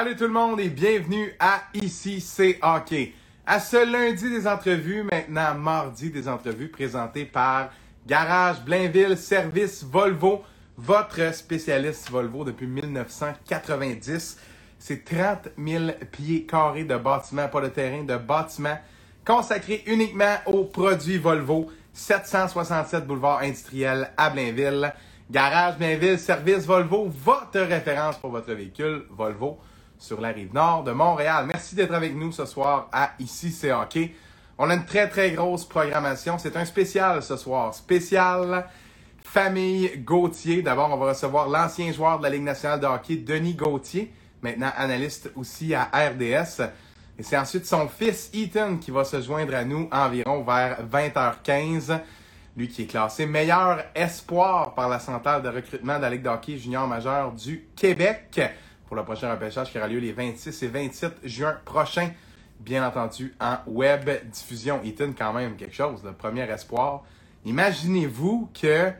Salut tout le monde et bienvenue à Ici c'est hockey. À ce lundi des entrevues, maintenant mardi des entrevues présentées par Garage Blainville Service Volvo, votre spécialiste Volvo depuis 1990. C'est 30 000 pieds carrés de bâtiments, pas de terrain, de bâtiments consacrés uniquement aux produits Volvo. 767 boulevard industriel à Blainville. Garage Blainville Service Volvo, votre référence pour votre véhicule Volvo sur la rive nord de Montréal. Merci d'être avec nous ce soir à Ici c'est hockey. On a une très très grosse programmation. C'est un spécial ce soir. Spécial famille Gauthier. D'abord, on va recevoir l'ancien joueur de la Ligue nationale de hockey, Denis Gauthier, maintenant analyste aussi à RDS. Et c'est ensuite son fils Ethan qui va se joindre à nous environ vers 20h15. Lui qui est classé meilleur espoir par la centrale de recrutement de la Ligue de hockey junior majeur du Québec pour le prochain repêchage qui aura lieu les 26 et 27 juin prochains. Bien entendu, en web diffusion. Ethan, quand même, quelque chose, le premier espoir. Imaginez-vous que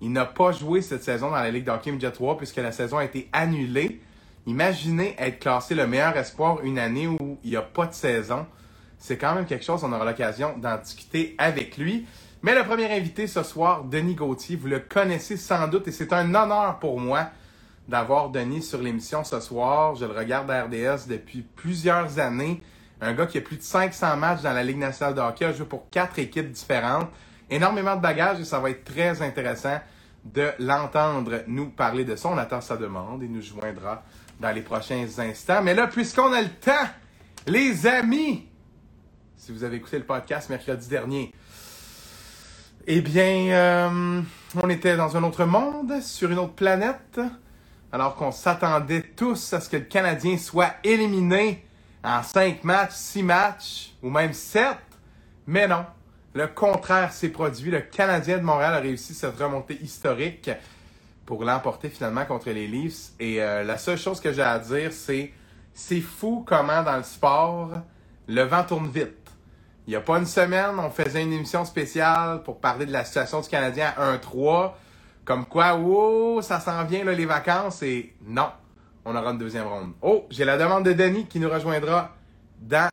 il n'a pas joué cette saison dans la Ligue d'Hockey Midget 3 puisque la saison a été annulée. Imaginez être classé le meilleur espoir une année où il n'y a pas de saison. C'est quand même quelque chose, on aura l'occasion d'en discuter avec lui. Mais le premier invité ce soir, Denis Gauthier, vous le connaissez sans doute et c'est un honneur pour moi d'avoir Denis sur l'émission ce soir. Je le regarde à RDS depuis plusieurs années. Un gars qui a plus de 500 matchs dans la Ligue nationale de hockey, a joué pour quatre équipes différentes. Énormément de bagages et ça va être très intéressant de l'entendre nous parler de ça. On attend sa demande et nous joindra dans les prochains instants. Mais là, puisqu'on a le temps, les amis, si vous avez écouté le podcast mercredi dernier, eh bien, euh, on était dans un autre monde, sur une autre planète alors qu'on s'attendait tous à ce que le Canadien soit éliminé en 5 matchs, 6 matchs ou même 7. Mais non, le contraire s'est produit. Le Canadien de Montréal a réussi cette remontée historique pour l'emporter finalement contre les Leafs. Et euh, la seule chose que j'ai à dire, c'est c'est fou comment dans le sport, le vent tourne vite. Il n'y a pas une semaine, on faisait une émission spéciale pour parler de la situation du Canadien à 1-3. Comme quoi, oh, ça s'en vient, là, les vacances, et non, on aura une deuxième ronde. Oh, j'ai la demande de Denis qui nous rejoindra dans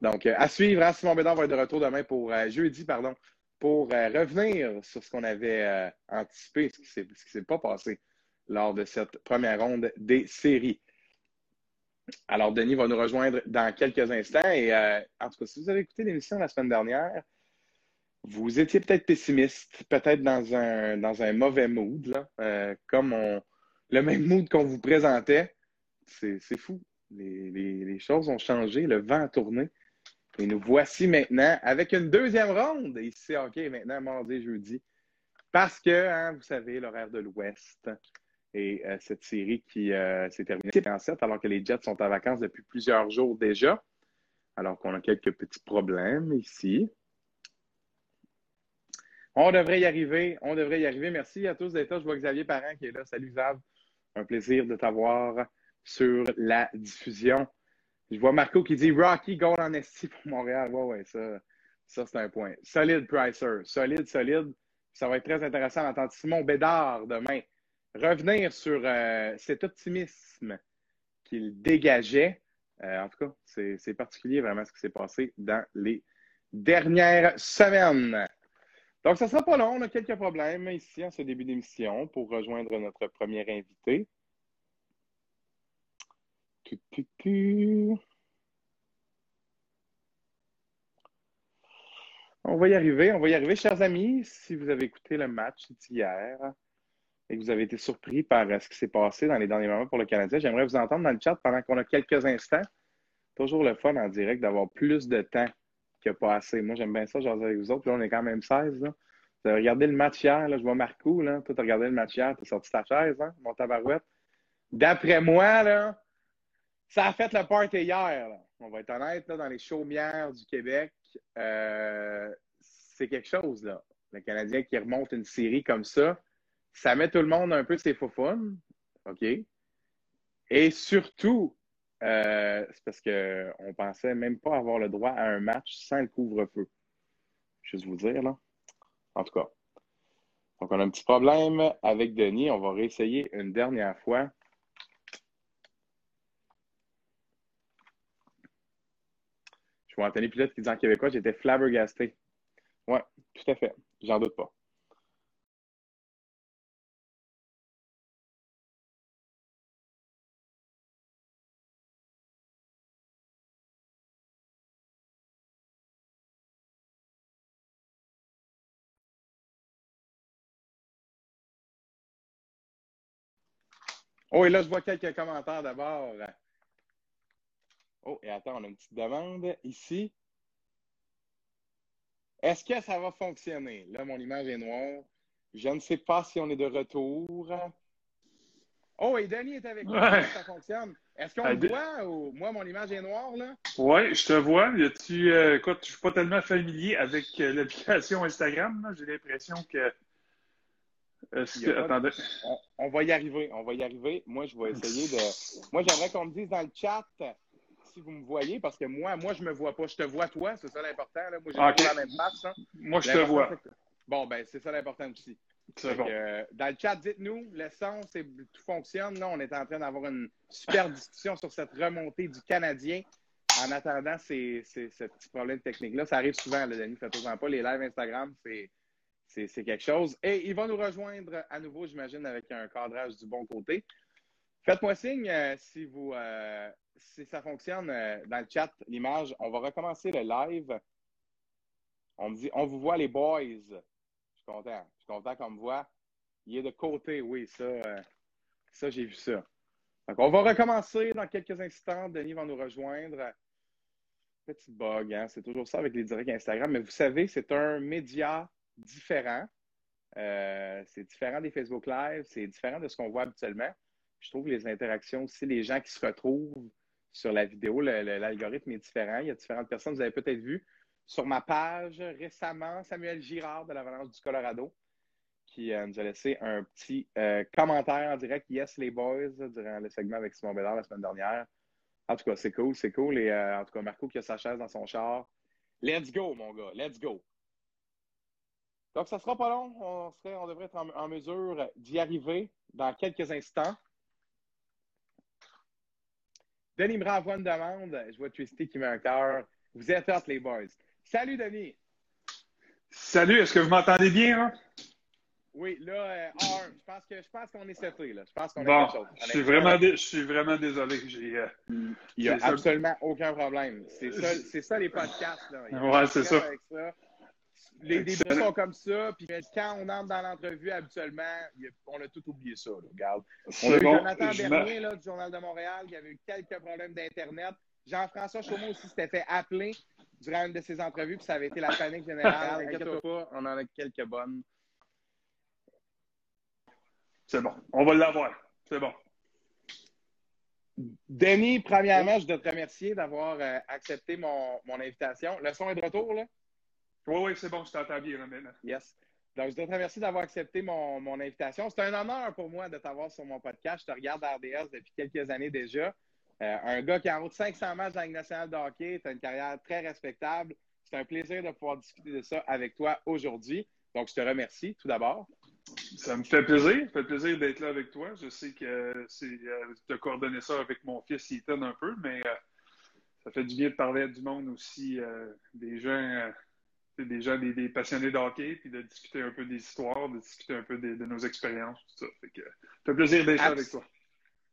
Donc, euh, à suivre, hein, Simon Bédard va être de retour demain pour euh, jeudi, pardon, pour euh, revenir sur ce qu'on avait anticipé, ce qui ne s'est pas passé lors de cette première ronde des séries. Alors, Denis va nous rejoindre dans quelques instants. Et en tout cas, si vous avez écouté l'émission la semaine dernière, vous étiez peut-être pessimiste, peut-être dans un, dans un mauvais mood, euh, comme on, le même mood qu'on vous présentait. C'est fou. Les, choses ont changé, le vent a tourné. Et nous voici maintenant avec une deuxième ronde. Ici, OK, maintenant, mardi jeudi. Parce que, hein, vous savez, l'horaire de l'Ouest et euh, cette série qui euh, s'est terminée en 7, alors que les Jets sont en vacances depuis plusieurs jours déjà. Alors qu'on a quelques petits problèmes ici. On devrait y arriver. On devrait y arriver. Merci à tous d'être là. Je vois Xavier Parent qui est là. Salut Xav. Un plaisir de t'avoir sur la diffusion. Je vois Marco qui dit Rocky goal en esti pour Montréal. Ouais, ouais, ça, ça c'est un point. Solide Pricer. Solide, solide. Ça va être très intéressant d'entendre Simon Bédard demain revenir sur euh, cet optimisme qu'il dégageait. Euh, en tout cas, c'est particulier vraiment ce qui s'est passé dans les dernières semaines. Donc, ça ne sera pas long. On a quelques problèmes ici en ce début d'émission pour rejoindre notre premier invité. On va y arriver, on va y arriver. Chers amis, si vous avez écouté le match d'hier et que vous avez été surpris par ce qui s'est passé dans les derniers moments pour le Canadien, j'aimerais vous entendre dans le chat pendant qu'on a quelques instants. Toujours le fun en direct d'avoir plus de temps qu'il n'y a pas assez. Moi, j'aime bien ça, genre avec vous autres. Là, on est quand même 16. Là. Vous avez regardé le match hier, là, je vois Marco, là. Toi, tu as regardé le match hier, tu as sorti ta chaise, hein, mon tabarouette. D'après moi, là, ça a fait le party hier. Là. On va être honnête, là, dans les chaumières du Québec, euh, c'est quelque chose, là. Le Canadien qui remonte une série comme ça, ça met tout le monde un peu ses faufounes, OK? Et surtout, euh, c'est parce qu'on pensait même pas avoir le droit à un match sans le couvre-feu. Juste vous dire, là. En tout cas. Donc, on a un petit problème avec Denis. On va réessayer une dernière fois. Je vois Anthony Pilote qui dit en québécois, j'étais flabbergasté. Oui, tout à fait. J'en doute pas. Oh, et là, je vois quelques commentaires d'abord. Oh, et attends, on a une petite demande ici. Est-ce que ça va fonctionner? Là, mon image est noire. Je ne sais pas si on est de retour. Oh, et Denis est avec nous. Ça fonctionne. Est-ce qu'on me voit ou moi, mon image est noire, là? Oui, je te vois. Tu, euh, écoute, je ne suis pas tellement familier avec euh, l'application Instagram. J'ai l'impression que on, va y arriver, on va y arriver. Moi, je vais essayer de. Moi, j'aimerais qu'on me dise dans le chat si vous me voyez, parce que moi, moi, je me vois pas. Je te vois toi, c'est ça l'important. Moi, j'ai pas la même face. Hein. Moi, je te vois. Bon, ben, c'est ça l'important aussi. Bon. Euh, dans le chat, dites-nous, le son, tout fonctionne. Là, on est en train d'avoir une super discussion sur cette remontée du Canadien. En attendant c'est ce petit problème technique-là, ça arrive souvent, le Denis, faites-en pas. Les lives Instagram, c'est c'est quelque chose. Et il va nous rejoindre à nouveau, j'imagine, avec un cadrage du bon côté. Faites-moi signe euh, si, vous, euh, si ça fonctionne euh, dans le chat, l'image. On va recommencer le live. On me dit, on vous voit les boys. Je suis content. Je suis content qu'on me voit. Il est de côté, oui, ça, ça j'ai vu ça. Donc, on va recommencer dans quelques instants. Denis va nous rejoindre. Petit bug, hein? c'est toujours ça avec les directs Instagram. Mais vous savez, c'est un média différent. Euh, c'est différent des Facebook Live, c'est différent de ce qu'on voit habituellement. Je trouve que les interactions aussi, les gens qui se retrouvent sur la vidéo, l'algorithme est différent. Il y a différentes personnes, vous avez peut-être vu sur ma page récemment, Samuel Girard de la Valence du Colorado, qui euh, nous a laissé un petit euh, commentaire en direct, Yes les boys, durant le segment avec Simon Bédard la semaine dernière. En tout cas, c'est cool, c'est cool. Et en tout cas, Marco qui a sa chaise dans son char. Let's go, mon gars, let's go. Donc, ça ne sera pas long. On, serait, on devrait être en, mesure d'y arriver dans quelques instants. Denis me renvoie une demande. Je vois Twisty qui met un cœur. Vous êtes hot, les boys. Salut, Denis. Salut, est-ce que vous m'entendez bien? Hein? Oui, là, euh, je pense que je pense qu'on est seté, là. Je pense qu'on bon, chose. Je suis, vraiment je suis vraiment désolé. Il n'y a absolument aucun problème. C'est ça, ça, les podcasts. Là. Ouais, c'est ça les débuts sont comme ça. Puis quand on entre dans l'entrevue, habituellement, on a tout oublié ça. regarde. On a eu Jonathan Bernier là, du Journal de Montréal qui avait eu quelques problèmes d'Internet. Jean-François Chaumont aussi s'était fait appeler durant une de ses entrevues, puis ça avait été la panique générale. Inquiète-toi pas, on en a quelques bonnes. C'est bon. On va l'avoir. C'est bon. Denis, premièrement, je dois te remercier d'avoir euh, accepté mon, mon invitation. Le son est de retour, là? Oui, oui, c'est bon, je t'entends bien maintenant. Yes. Donc, je te remercie d'avoir accepté mon, mon invitation. C'est un honneur pour moi de t'avoir sur mon podcast. Je te regarde à RDS depuis quelques années déjà. Euh, un gars qui a en route 500 matchs dans la Ligue nationale de hockey, tu as une carrière très respectable. C'est un plaisir de pouvoir discuter de ça avec toi aujourd'hui. Donc, je te remercie tout d'abord. Ça me fait plaisir. Ça fait plaisir d'être là avec toi. Je sais que c'est, euh, tu as coordonné ça avec mon fils Ethan un peu, mais euh, ça fait du bien de parler à du monde aussi, des gens des gens, des, passionnés de hockey, puis de discuter un peu des histoires, de discuter un peu de, nos expériences, tout ça. Fait que, fait plaisir d'être avec toi.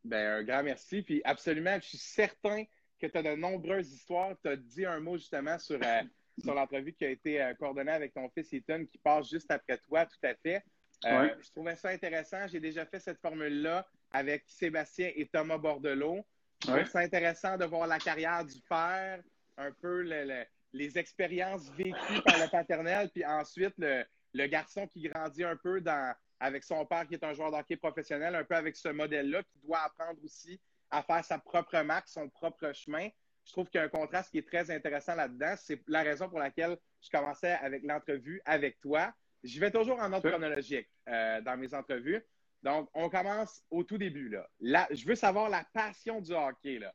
Ben, un grand merci. Puis absolument, je suis certain que tu as de nombreuses histoires. Tu as dit un mot justement sur, euh, sur l'entrevue qui a été euh, coordonnée avec ton fils Ethan qui passe juste après toi, tout à fait. Euh, je trouvais ça intéressant. J'ai déjà fait cette formule-là avec Sébastien et Thomas Bordelot. Je trouve ça intéressant de voir la carrière du père, un peu le les expériences vécues par le paternel, puis ensuite le, garçon qui grandit un peu dans, avec son père qui est un joueur d'hockey professionnel, un peu avec ce modèle-là, qui doit apprendre aussi à faire sa propre marque, son propre chemin. Je trouve qu'il y a un contraste qui est très intéressant là-dedans. C'est la raison pour laquelle je commençais avec l'entrevue avec toi. Je vais toujours en ordre chronologique euh, dans mes entrevues. Donc, on commence au tout début. Là. je veux savoir la passion du hockey. Là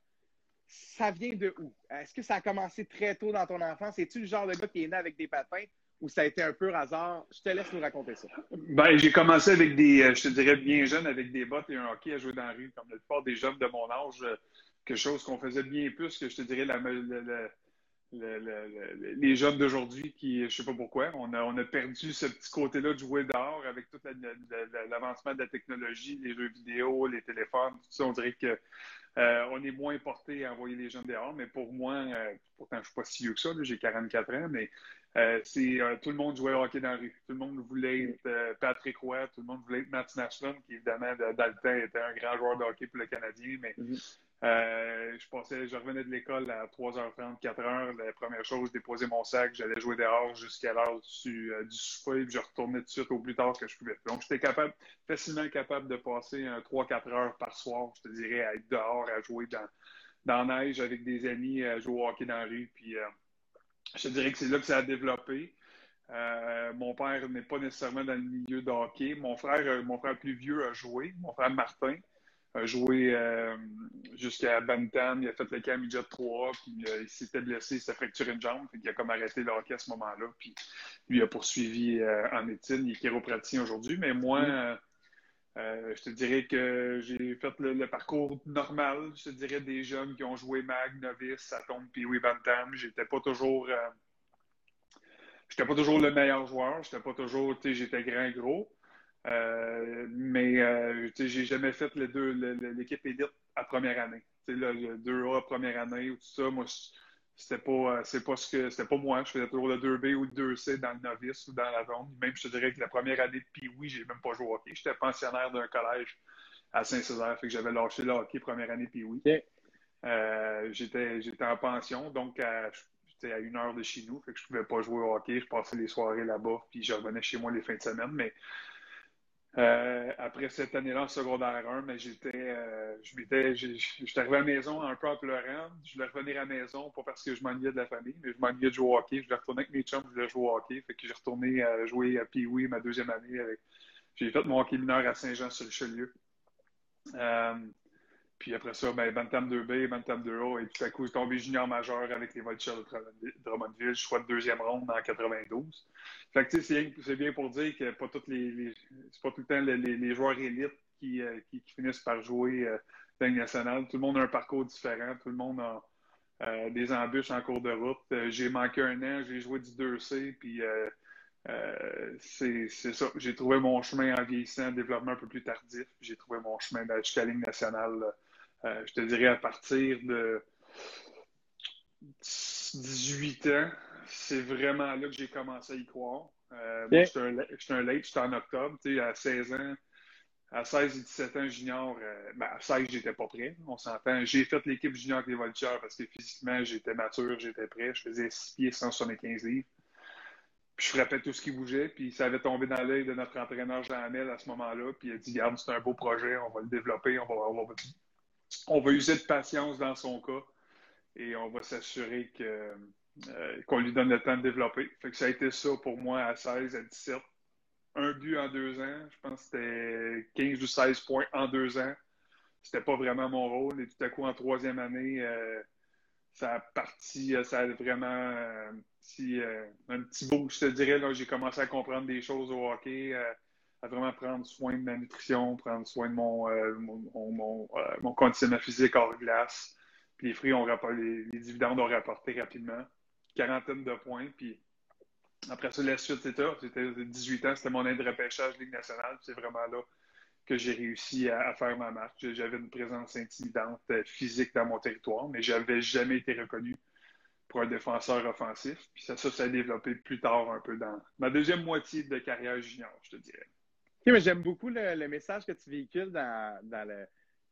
ça vient de où? Est-ce que ça a commencé très tôt dans ton enfance? Es-tu le genre de gars qui est né avec des patins ou ça a été un peu hasard? Je te laisse nous raconter ça. Ben, j'ai commencé avec des, euh, je te dirais bien jeune, avec des bottes et un hockey à jouer dans la rue, comme la plupart des jeunes de mon âge. Euh, quelque chose qu'on faisait bien plus que je te dirais la, les jeunes d'aujourd'hui qui, je sais pas pourquoi, on a, on a perdu ce petit côté-là de jouer dehors avec tout l'avancement de la technologie, les jeux vidéo, les téléphones, tout ça. On dirait que euh, on est moins porté à envoyer les jeunes dehors, mais pour moi, euh, pourtant je suis pas si vieux que ça, j'ai 44 ans, mais euh, c'est tout le monde jouait au hockey dans la rue. Tout le monde voulait être Patrick Roy, tout le monde voulait être Martin Ashland, qui évidemment dans le temps était un grand joueur de hockey pour le Canadien, mais mm-hmm. Euh, je revenais de l'école à 3h30, 4h. La première chose, je déposais mon sac, j'allais jouer dehors jusqu'à l'heure du, euh, souper, puis je retournais tout de suite au plus tard que je pouvais. Donc, j'étais capable, facilement capable de passer 3-4 heures par soir, je te dirais, à être dehors, à jouer dans, dans la neige avec des amis, à jouer au hockey dans la rue. Puis, euh, je te dirais que c'est là que ça a développé. mon père n'est pas nécessairement dans le milieu de hockey. Mon frère, mon frère plus vieux a joué, mon frère Martin a joué euh, jusqu'à Bantam, il a fait le camp midget 3, puis euh, il s'était blessé, il s'est fracturé une jambe, puis il a comme arrêté le hockey à ce moment-là, puis lui a poursuivi euh, en médecine, il est chiropraticien aujourd'hui, mais moi, je te dirais que j'ai fait le, parcours normal, je te dirais des jeunes qui ont joué mag, novice, tombe puis oui, Bantam, j'étais pas toujours... J'étais pas toujours le meilleur joueur, j'étais pas toujours, tu sais, j'étais grand gros, euh, mais euh, j'ai jamais fait les deux, l'équipe élite à première année. Là, le 2A première année ou tout ça, moi, c'était pas, euh, c'est pas ce que, c'était pas moi. Je faisais toujours le 2B ou le 2C dans le novice ou dans la zone. Même, je te dirais que la première année de Pee-Wee, j'ai même pas joué au hockey. J'étais pensionnaire d'un collège à Saint-Césaire, fait que j'avais lâché le hockey première année Pee-Wee. j'étais, j'étais en pension, donc à, à une heure de chez nous, fait que je pouvais pas jouer au hockey. Je passais les soirées là-bas, puis je revenais chez moi les fins de semaine, mais euh, après cette année-là en secondaire 1, mais j'étais, euh, j'étais arrivé à la maison un peu en pleurant. Je voulais revenir à la maison, pas parce que je m'ennuyais de la famille, mais je m'ennuyais de jouer au hockey. Je voulais retourner avec mes chums, je voulais jouer au hockey. Fait que j'ai retourné à jouer à pee ma deuxième année. J'ai fait mon hockey mineur à Saint-Jean-sur-Richelieu. Euh, puis après ça, ben, Bantam 2B, Bantam 2A, et tout à coup, je suis tombé junior majeur avec les Voltigeurs de Drummondville, choix de deuxième ronde en 92. Fait que, c'est bien pour dire que pas toutes les, c'est pas tout le temps les, joueurs élites qui, euh, qui, finissent par jouer euh, dans nationale. Tout le monde a un parcours différent, tout le monde a euh, des embûches en cours de route. Euh, j'ai manqué un an, j'ai joué du 2C, puis c'est ça. J'ai trouvé mon chemin en vieillissant, en développement un peu plus tardif. J'ai trouvé mon chemin jusqu'à la Ligue nationale euh, je te dirais à partir de 18 ans, c'est vraiment là que j'ai commencé à y croire. Euh, moi, j'étais un, un, late, j'étais en octobre, tu sais, à 16 ans. À 16 et 17 ans junior, euh, ben, à 16, j'étais pas prêt, on s'entend. J'ai fait l'équipe junior avec les Voltigeurs parce que physiquement, j'étais mature, j'étais prêt. Je faisais 6 pieds, 175 livres. Puis je frappais tout ce qui bougeait. Puis ça avait tombé dans l'œil de notre entraîneur Jean Hamel à ce moment-là. Puis il a dit, garde, c'est un beau projet, on va le développer, on va, on va on va user de patience dans son cas et on va s'assurer que, euh, qu'on lui donne le temps de développer. Fait que ça a été ça pour moi à 16, à 17. Un but en deux ans. Je pense que c'était 15 ou 16 points en deux ans. C'était pas vraiment mon rôle. Et tout à coup, en troisième année, euh, ça a parti, euh, ça a vraiment un petit, un petit bout, je te dirais. J'ai commencé à comprendre des choses au hockey à vraiment prendre soin de ma nutrition, prendre soin de mon, euh, euh, mon, conditionnement physique hors glace. Puis les fruits ont rapporté, les, dividendes ont rapporté rapidement. Quarantaine de points. Puis après ça, la suite, c'était C'était 18 ans, c'était mon aide de repêchage Ligue nationale. C'est vraiment là que j'ai réussi à, faire ma marque. J'avais une présence intimidante euh, physique dans mon territoire, mais je n'avais jamais été reconnu pour un défenseur offensif. Puis ça, ça s'est développé plus tard un peu dans ma deuxième moitié de carrière junior, je te dirais j'aime beaucoup le, message que tu véhicules dans,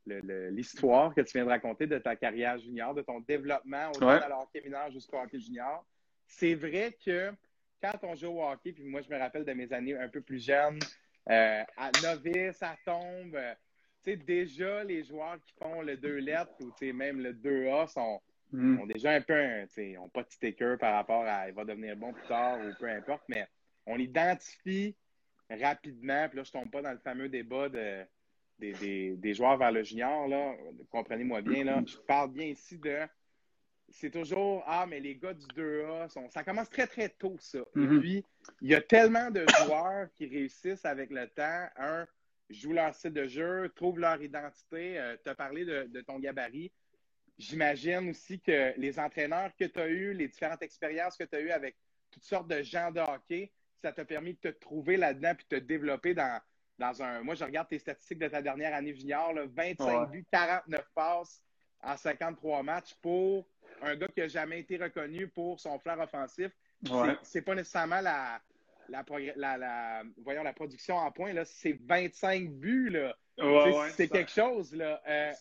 l'histoire que tu viens de raconter de ta carrière junior, de ton développement au ouais. hockey mineur jusqu'au hockey junior. C'est vrai que quand on joue au hockey, puis moi je me rappelle de mes années un peu plus jeunes, euh, à novice, à tombe, euh, tu sais, déjà les joueurs qui font le 2 lettres ou même le 2A sont, mm. ont déjà un peu, ils n'ont pas de sticker par rapport à il va devenir bon plus tard ou peu importe, mais on identifie rapidement, puis là, je tombe pas dans le fameux débat de, des, joueurs vers le junior, là. Comprenez-moi bien, là. Je parle bien ici de. C'est toujours Ah, mais les gars du 2A, sont... ça commence très, très tôt, ça. Et mm-hmm. puis, il y a tellement de joueurs qui réussissent avec le temps. Un, jouent leur style de jeu, trouvent leur identité. Euh, tu as parlé de, ton gabarit. j'imagine aussi que les entraîneurs que tu as eus, les différentes expériences que tu as eues avec toutes sortes de gens de hockey, ça t'a permis de te trouver là-dedans puis de te développer dans, dans un. Moi, je regarde tes statistiques de ta dernière année junior, 25 buts, 49 passes en 53 matchs pour un gars qui n'a jamais été reconnu pour son flair offensif. C'est pas nécessairement la, la, la, voyons, la production en points, c'est 25 buts. Là. c'est quelque chose. Là. Euh,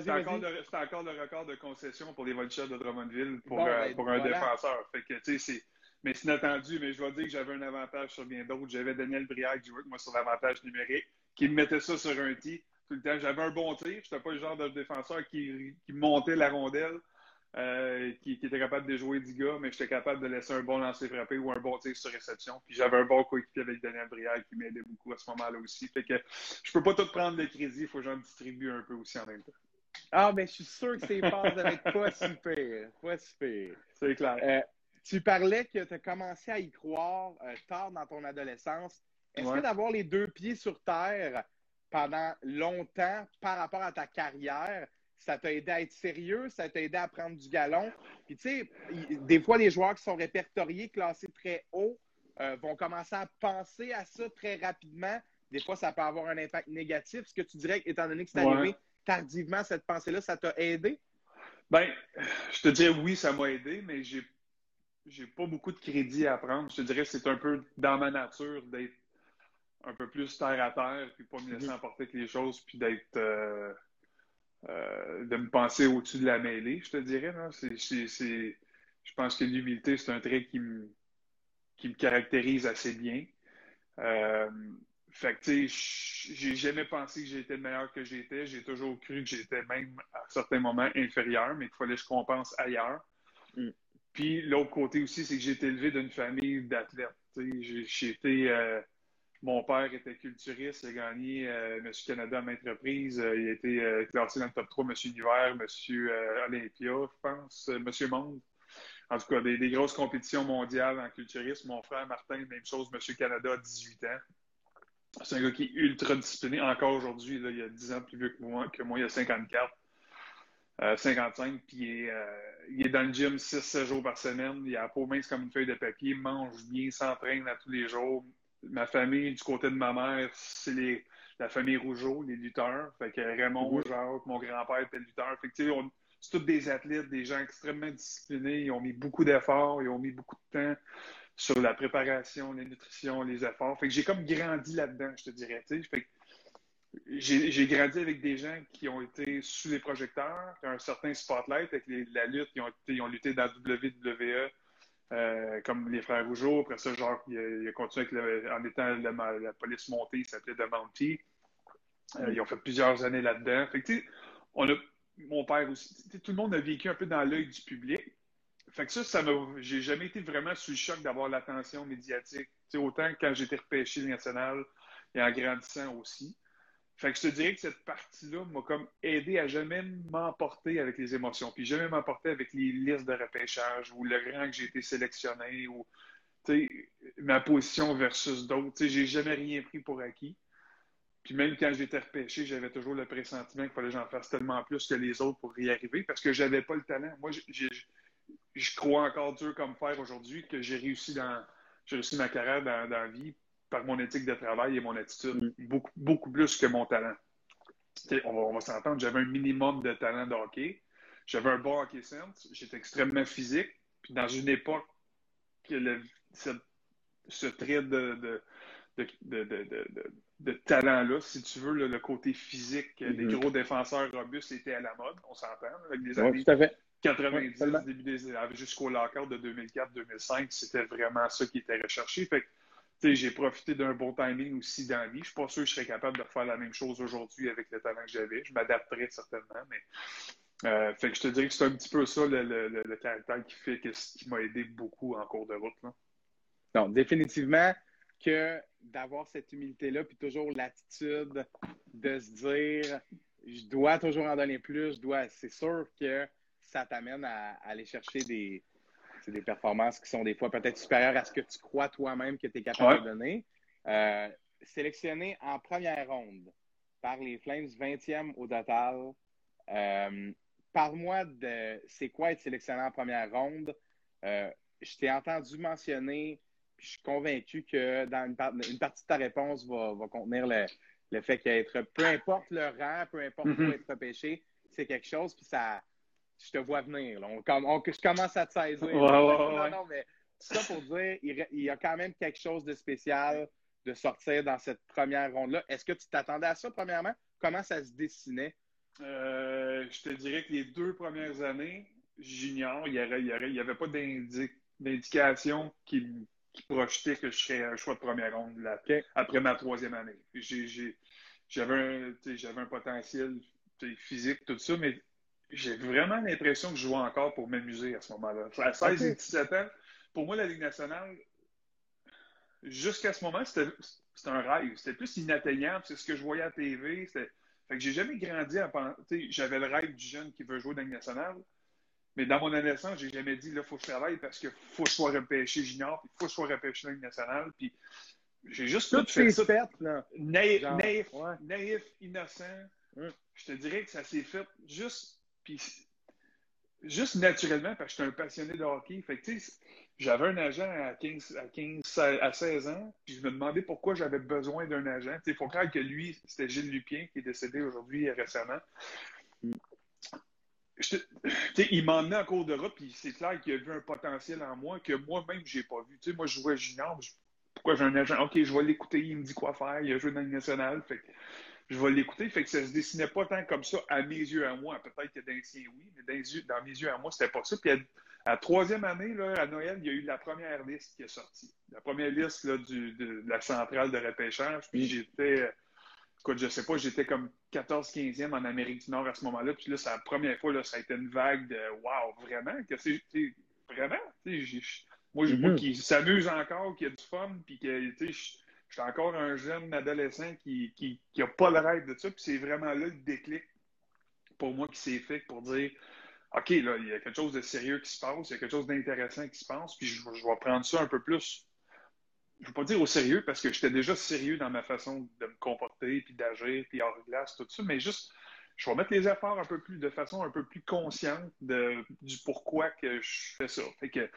c'est encore, encore, le record de concession pour les voltigeurs de Drummondville pour, euh, ben, pour un défenseur. Fait que, c'est, mais c'est inattendu, mais je dois dire que j'avais un avantage sur bien d'autres. J'avais Daniel Briard qui jouait avec moi sur l'avantage numérique, qui me mettait ça sur un tee tout le temps. J'avais un bon tir. Je n'étais pas le genre de défenseur qui, qui montait la rondelle, euh, qui, était capable de jouer 10 gars, mais j'étais capable de laisser un bon lancer frappé ou un bon tir sur réception. Puis j'avais un bon coéquipier avec Daniel Briard qui m'aidait beaucoup à ce moment-là aussi. Fait que je peux pas tout prendre le crédit, il faut que j'en distribue un peu aussi en même temps. Ah, mais je suis sûr que ces passes devaient être pas super. Pas super. C'est clair. Euh, tu parlais que tu as commencé à y croire euh, tard dans ton adolescence. Est-ce que d'avoir les deux pieds sur terre pendant longtemps par rapport à ta carrière, ça t'a aidé à être sérieux, ça t'a aidé à prendre du galon? Puis tu sais, des fois, les joueurs qui sont répertoriés, classés très haut, euh, vont commencer à penser à ça très rapidement. Des fois, ça peut avoir un impact négatif. Ce que tu dirais, étant donné que c'est arrivé tardivement, cette pensée-là, ça t'a aidé? Ben, je te dirais oui, ça m'a aidé, mais j'ai j'ai pas beaucoup de crédit à prendre. Je te dirais que c'est un peu dans ma nature d'être un peu plus terre à terre, puis pas me laisser mhm. emporter avec les choses, puis d'être euh, euh, de me penser au-dessus de la mêlée, je te dirais. je pense que l'humilité, c'est un trait qui me, qui me caractérise assez bien. Euh, fait que, tu sais, j'ai jamais pensé que j'étais le meilleur que j'étais. J'ai toujours cru que j'étais même à certains moments inférieur, mais qu'il fallait que je compense ailleurs. Mm. Puis l'autre côté aussi, c'est que j'ai été élevé d'une famille d'athlètes. J'ai été. Euh, mon père était culturiste, il a gagné euh, Monsieur Canada à maintes reprises. Euh, il a été classé dans le top 3 Monsieur Univers, Monsieur Olympia, je pense, Monsieur Monde. En tout cas, des, des, grosses compétitions mondiales en culturisme. Mon frère Martin, même chose, Monsieur Canada à 18 ans. C'est un gars qui est ultra discipliné. Encore aujourd'hui, il y a 10 ans plus vieux que moi, que moi il y a 54. 55, puis euh, il est, dans le gym 6-7 jours par semaine. Il a la peau mince comme une feuille de papier, mange bien, s'entraîne à tous les jours. Ma famille, du côté de ma mère, c'est la famille Rougeau, les lutteurs. Fait que Raymond Rougeau, mon grand-père était lutteur. Fait que, c'est tous des athlètes, des gens extrêmement disciplinés. Ils ont mis beaucoup d'efforts, ils ont mis beaucoup de temps sur la préparation, la nutrition, les efforts. Fait que j'ai comme grandi là-dedans, je te dirais. Fait j'ai grandi avec des gens qui ont été sous les projecteurs, un certain spotlight avec la lutte, ils ont, ils ont lutté dans la WWE, euh, comme les frères Rougeau. Après ça, genre, il a, continué en étant la, police montée, il s'appelait The Mountie. Euh, ils ont fait plusieurs années là-dedans. Fait que, on a, mon père aussi, tout le monde a vécu un peu dans l'œil du public. Fait que ça, ça j'ai jamais été vraiment sous le choc d'avoir l'attention médiatique. autant quand j'étais repêché national et en grandissant aussi. Fait que je te dirais que cette partie-là m'a comme aidé à jamais m'emporter avec les émotions, puis jamais m'emporter avec les listes de repêchage ou le rang que j'ai été sélectionné ou ma position versus d'autres. J'ai jamais rien pris pour acquis. Puis même quand j'étais repêché, j'avais toujours le pressentiment qu'il fallait que j'en fasse tellement plus que les autres pour y arriver parce que j'avais pas le talent. Moi, je crois encore dur comme fer aujourd'hui que j'ai réussi dans j'ai réussi ma carrière dans la vie par mon éthique de travail et mon attitude, mm. beaucoup, beaucoup plus que mon talent. On va, s'entendre, j'avais un minimum de talent de hockey. J'avais un bon hockey sense. J'étais extrêmement physique. Puis dans une époque que ce, trait de, de, talent-là, si tu veux, le, côté physique, des mm-hmm. gros défenseurs robustes était à la mode, on s'entend, avec des années 90, début des jusqu'au lockout de 2004-2005, c'était vraiment ça qui était recherché. Fait j'ai profité d'un bon timing aussi dans la vie. Je suis pas sûr que je serais capable de faire la même chose aujourd'hui avec le talent que j'avais. Je m'adapterais certainement, mais euh, fait que je te dirais que c'est un petit peu ça le, caractère qui fait que qui m'a aidé beaucoup en cours de route. Là. Non, définitivement que d'avoir cette humilité-là, puis toujours l'attitude de se dire je dois toujours en donner plus, je dois. C'est sûr que ça t'amène à aller chercher des, c'est des performances qui sont des fois peut-être supérieures à ce que tu crois toi-même que tu es capable de donner. Euh, sélectionné en première ronde par les Flames, 20e au total. Euh, parle-moi de c'est quoi être sélectionné en première ronde. Euh, je t'ai entendu mentionner, puis je suis convaincu que dans une, partie de ta réponse va, contenir le, fait qu'être, peu importe le rang, peu importe où mm-hmm. être repêché, c'est quelque chose, puis ça, je te vois venir. On, je commence à te saisir. non, non, mais ça pour dire, il, y a quand même quelque chose de spécial de sortir dans cette première ronde-là. Est-ce que tu t'attendais à ça, premièrement? Comment ça se dessinait? Euh, je te dirais que les deux premières années, j'ignore, il n'y avait, avait, pas d'indication qui, qui, projetait que je serais un choix de première ronde après ma troisième année. J'avais un, un, potentiel physique, tout ça, mais j'ai vraiment l'impression que je jouais encore pour m'amuser à ce moment-là. À 16 et 17 ans, pour moi, la Ligue nationale, jusqu'à ce moment, c'était un rêve. C'était plus inatteignable. C'est ce que je voyais à la TV. Fait que j'ai jamais grandi à penser. J'avais le rêve du jeune qui veut jouer dans la Ligue nationale. Mais dans mon adolescence, j'ai jamais dit, là, il faut que je travaille parce qu'il faut que je sois repêché junior, puis il faut que je sois repêché dans la Ligue nationale. Puis j'ai juste tout fait ça. là. Naïf, naïf, innocent. Je te dirais que ça s'est fait juste, puis juste naturellement parce que j'étais un passionné de hockey. Fait que, j'avais un agent à 15, à 15, à 16 ans, puis je me demandais pourquoi j'avais besoin d'un agent. Il faut croire que lui, c'était Gilles Lupien, qui est décédé aujourd'hui récemment. il m'a emmené en cours de route, puis c'est clair qu'il a vu un potentiel en moi que moi-même, je n'ai pas vu. moi, je jouais junior, pourquoi j'ai un agent? OK, je vais l'écouter, il me dit quoi faire, il a joué dans le national. Fait je vais l'écouter. Fait que ça se dessinait pas tant comme ça à mes yeux à moi. Peut-être que dans les siens, oui, mais dans, dans mes yeux à moi, c'était pas ça. Puis à la troisième année, là, à Noël, il y a eu la première liste qui est sortie. La première liste là, du, de, la centrale de repêchage. Puis j'étais, écoute, je sais pas, j'étais comme 14-15e en Amérique du Nord à ce moment-là. Puis là, c'est la première fois, là, ça a été une vague de Wow, vraiment? Que c'est, vraiment? moi, je, mm qui s'amuse encore, qui a du fun, puis que, tu sais, je suis encore un jeune adolescent qui n'a qui, pas le rêve de ça. Puis c'est vraiment là le déclic pour moi qui s'est fait pour dire OK, là, il y a quelque chose de sérieux qui se passe, il y a quelque chose d'intéressant qui se passe, puis je, vais prendre ça un peu plus, je ne veux pas dire au sérieux, parce que j'étais déjà sérieux dans ma façon de me comporter, puis d'agir, puis hors glace, tout ça, mais juste, je vais mettre les efforts un peu plus, de façon un peu plus consciente du pourquoi que je fais ça. Fait que,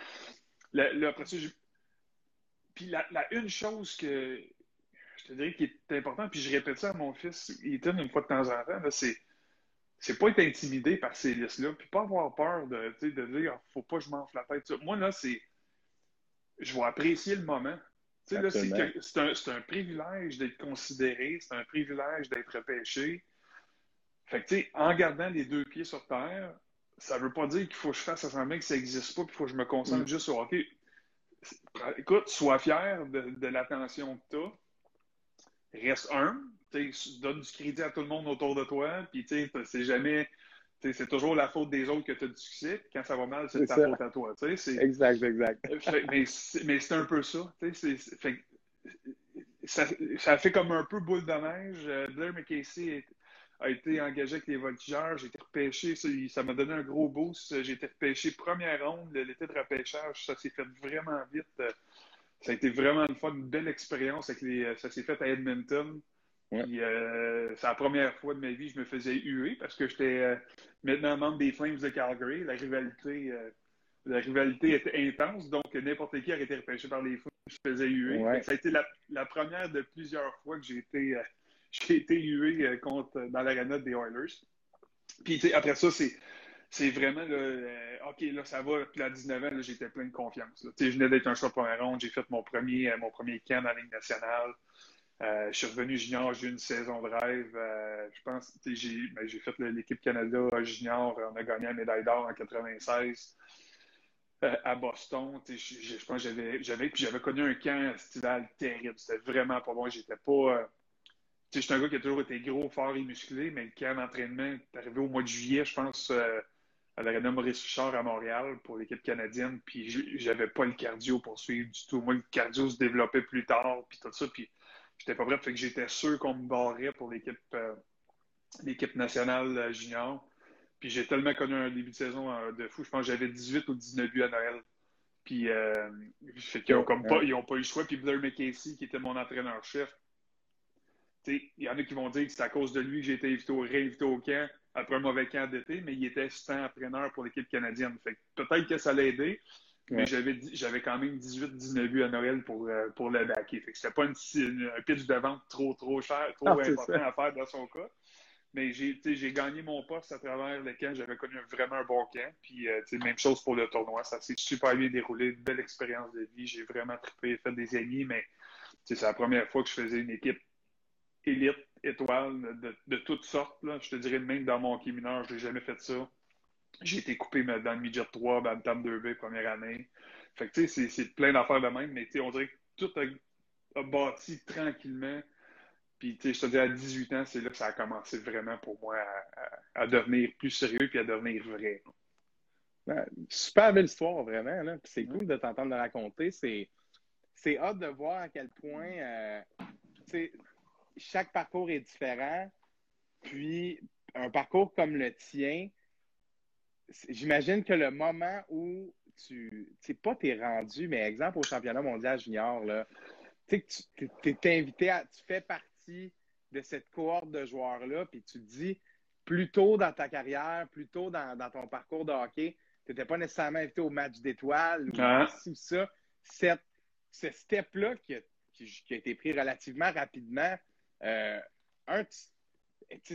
là, ça, puis la, une chose que je te dirais qui est importante, puis je répète ça à mon fils Ethan une fois de temps en temps, c'est c'est pas être intimidé par ces listes-là, puis pas avoir peur de, de dire faut pas que je m'enfle la tête. Moi, là, c'est. Je vais apprécier le moment. C'est un, un, privilège d'être considéré, c'est un privilège d'être repêché. Fait que, tu sais, en gardant les deux pieds sur terre, ça veut pas dire qu'il faut que je fasse à semblant que ça n'existe pas, puis il faut que je me concentre mm. juste sur OK. Écoute, sois fier de, de l'attention que tu as. Reste humble, donne du crédit à tout le monde autour de toi, puis c'est jamais. C'est toujours la faute des autres que tu as du succès. Quand ça va mal, c'est ta faute à toi. Exact, exact. mais c'est un peu ça. Fait, ça. Ça fait comme un peu boule de neige. Euh, Blair McCasey a été engagé avec les voltigeurs. J'ai été repêché. Ça m'a donné un gros boost. J'ai été repêché première ronde. L'été de repêchage, ça s'est fait vraiment vite. Ça a été vraiment une fois une belle expérience. Avec les, ça s'est fait à Edmonton. Euh, c'est la première fois de ma vie que je me faisais huer parce que j'étais euh, maintenant membre des Flames de Calgary. La rivalité, euh, la rivalité était intense, donc n'importe qui aurait été repêché par les Flames, je me faisais huer. Ça a été la, première de plusieurs fois que j'ai été, j'ai été hué contre, dans l'arena des Oilers. Puis après ça, c'est. C'est vraiment, OK, là, ça va. Puis à 19 ans, j'étais plein de confiance. Je venais d'être un choix de première ronde. J'ai fait mon premier, mon premier camp dans la Ligue nationale. Euh, je suis revenu junior, j'ai eu une saison de rêve. Euh, je pense j'ai ben, j'ai fait l'équipe Canada junior. On a gagné la médaille d'or en 96 euh, à Boston. Je, pense j'avais j'avais connu un camp estival terrible. C'était vraiment pas bon. J'étais pas. Je suis un gars qui a toujours été gros, fort et musclé, mais le camp d'entraînement est arrivé au mois de juillet, je pense, à l'Arena Maurice Richard à Montréal pour l'équipe canadienne. Puis j'avais pas le cardio pour suivre du tout. Moi, le cardio se développait plus tard, puis tout ça. Puis j'étais pas prêt. Fait que j'étais sûr qu'on me barrait pour l'équipe euh, l'équipe nationale euh, junior. Puis j'ai tellement connu un début de saison euh, de fou. Je pense que j'avais 18 ou 19 buts à Noël. Puis fait qu'ils n'ont pas, eu le choix. Puis Blair McCasey, qui était mon entraîneur-chef, il y en a qui vont dire que c'est à cause de lui que j'ai été invité au, réinvité au camp après un mauvais camp d'été, mais il était assistant entraîneur pour l'équipe canadienne. Fait peut-être que ça l'a aidé, mais j'avais, j'avais quand même 18-19 buts à Noël pour, euh, pour le backer. Fait que c'était pas une, un pitch de vente trop, trop cher, trop ah, important à faire dans son cas. Mais j'ai, j'ai gagné mon poste à travers le camp. J'avais connu vraiment un bon camp. Puis, euh, même chose pour le tournoi. Ça s'est super bien déroulé. Une belle expérience de vie. J'ai vraiment trippé, fait des amis. Mais c'est la première fois que je faisais une équipe élite, étoile, de, toutes sortes. Là. Je te dirais même dans mon hockey mineur, je n'ai jamais fait ça. J'ai été coupé dans le midget 3, Bantam 2B, première année. Fait que, tu sais, c'est plein d'affaires de même, mais tu on dirait que tout a, bâti tranquillement. Puis, tu sais, je te dis, à 18 ans, c'est là que ça a commencé vraiment pour moi à, devenir plus sérieux puis à devenir vrai. super belle histoire, vraiment. Là. c'est cool de t'entendre le raconter. C'est, c'est hâte de voir à quel point, euh, chaque parcours est différent. Puis, un parcours comme le tien, j'imagine que le moment où tu, sais pas t'es rendu, mais exemple au championnat mondial junior, là, tu sais tu es, invité à, tu fais partie de cette cohorte de joueurs-là, puis tu te dis, plus tôt dans ta carrière, plus tôt dans, ton parcours de hockey, tu n'étais pas nécessairement invité au match d'étoiles ou ça. Cette, ce step-là qui a, qui, a, été pris relativement rapidement, euh, un,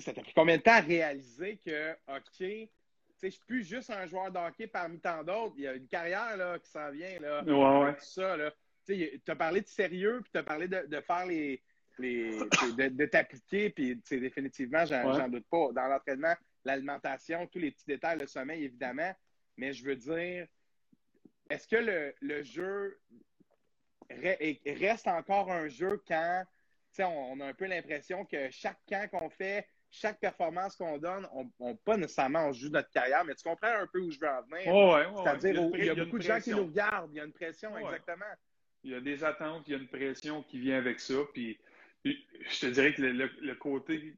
ça t'a pris combien de temps à réaliser que, OK, je ne suis plus juste un joueur de hockey parmi tant d'autres. Il y a une carrière là, qui s'en vient. Là, ouais, ça, Tu as parlé de sérieux, puis tu as parlé de, faire les. les de, t'appliquer, puis définitivement, j'en doute pas. Dans l'entraînement, l'alimentation, tous les petits détails, le sommeil, évidemment. Mais je veux dire, est-ce que le, le jeu reste encore un jeu quand on, on a un peu l'impression que chaque camp qu'on fait, chaque performance qu'on donne, on, pas nécessairement on joue notre carrière, mais tu comprends un peu où je veux en venir. C'est-à-dire, il y a, beaucoup de gens qui nous regardent, il y a une pression, exactement. Il y a des attentes, il y a une pression qui vient avec ça. Puis, je te dirais que le, côté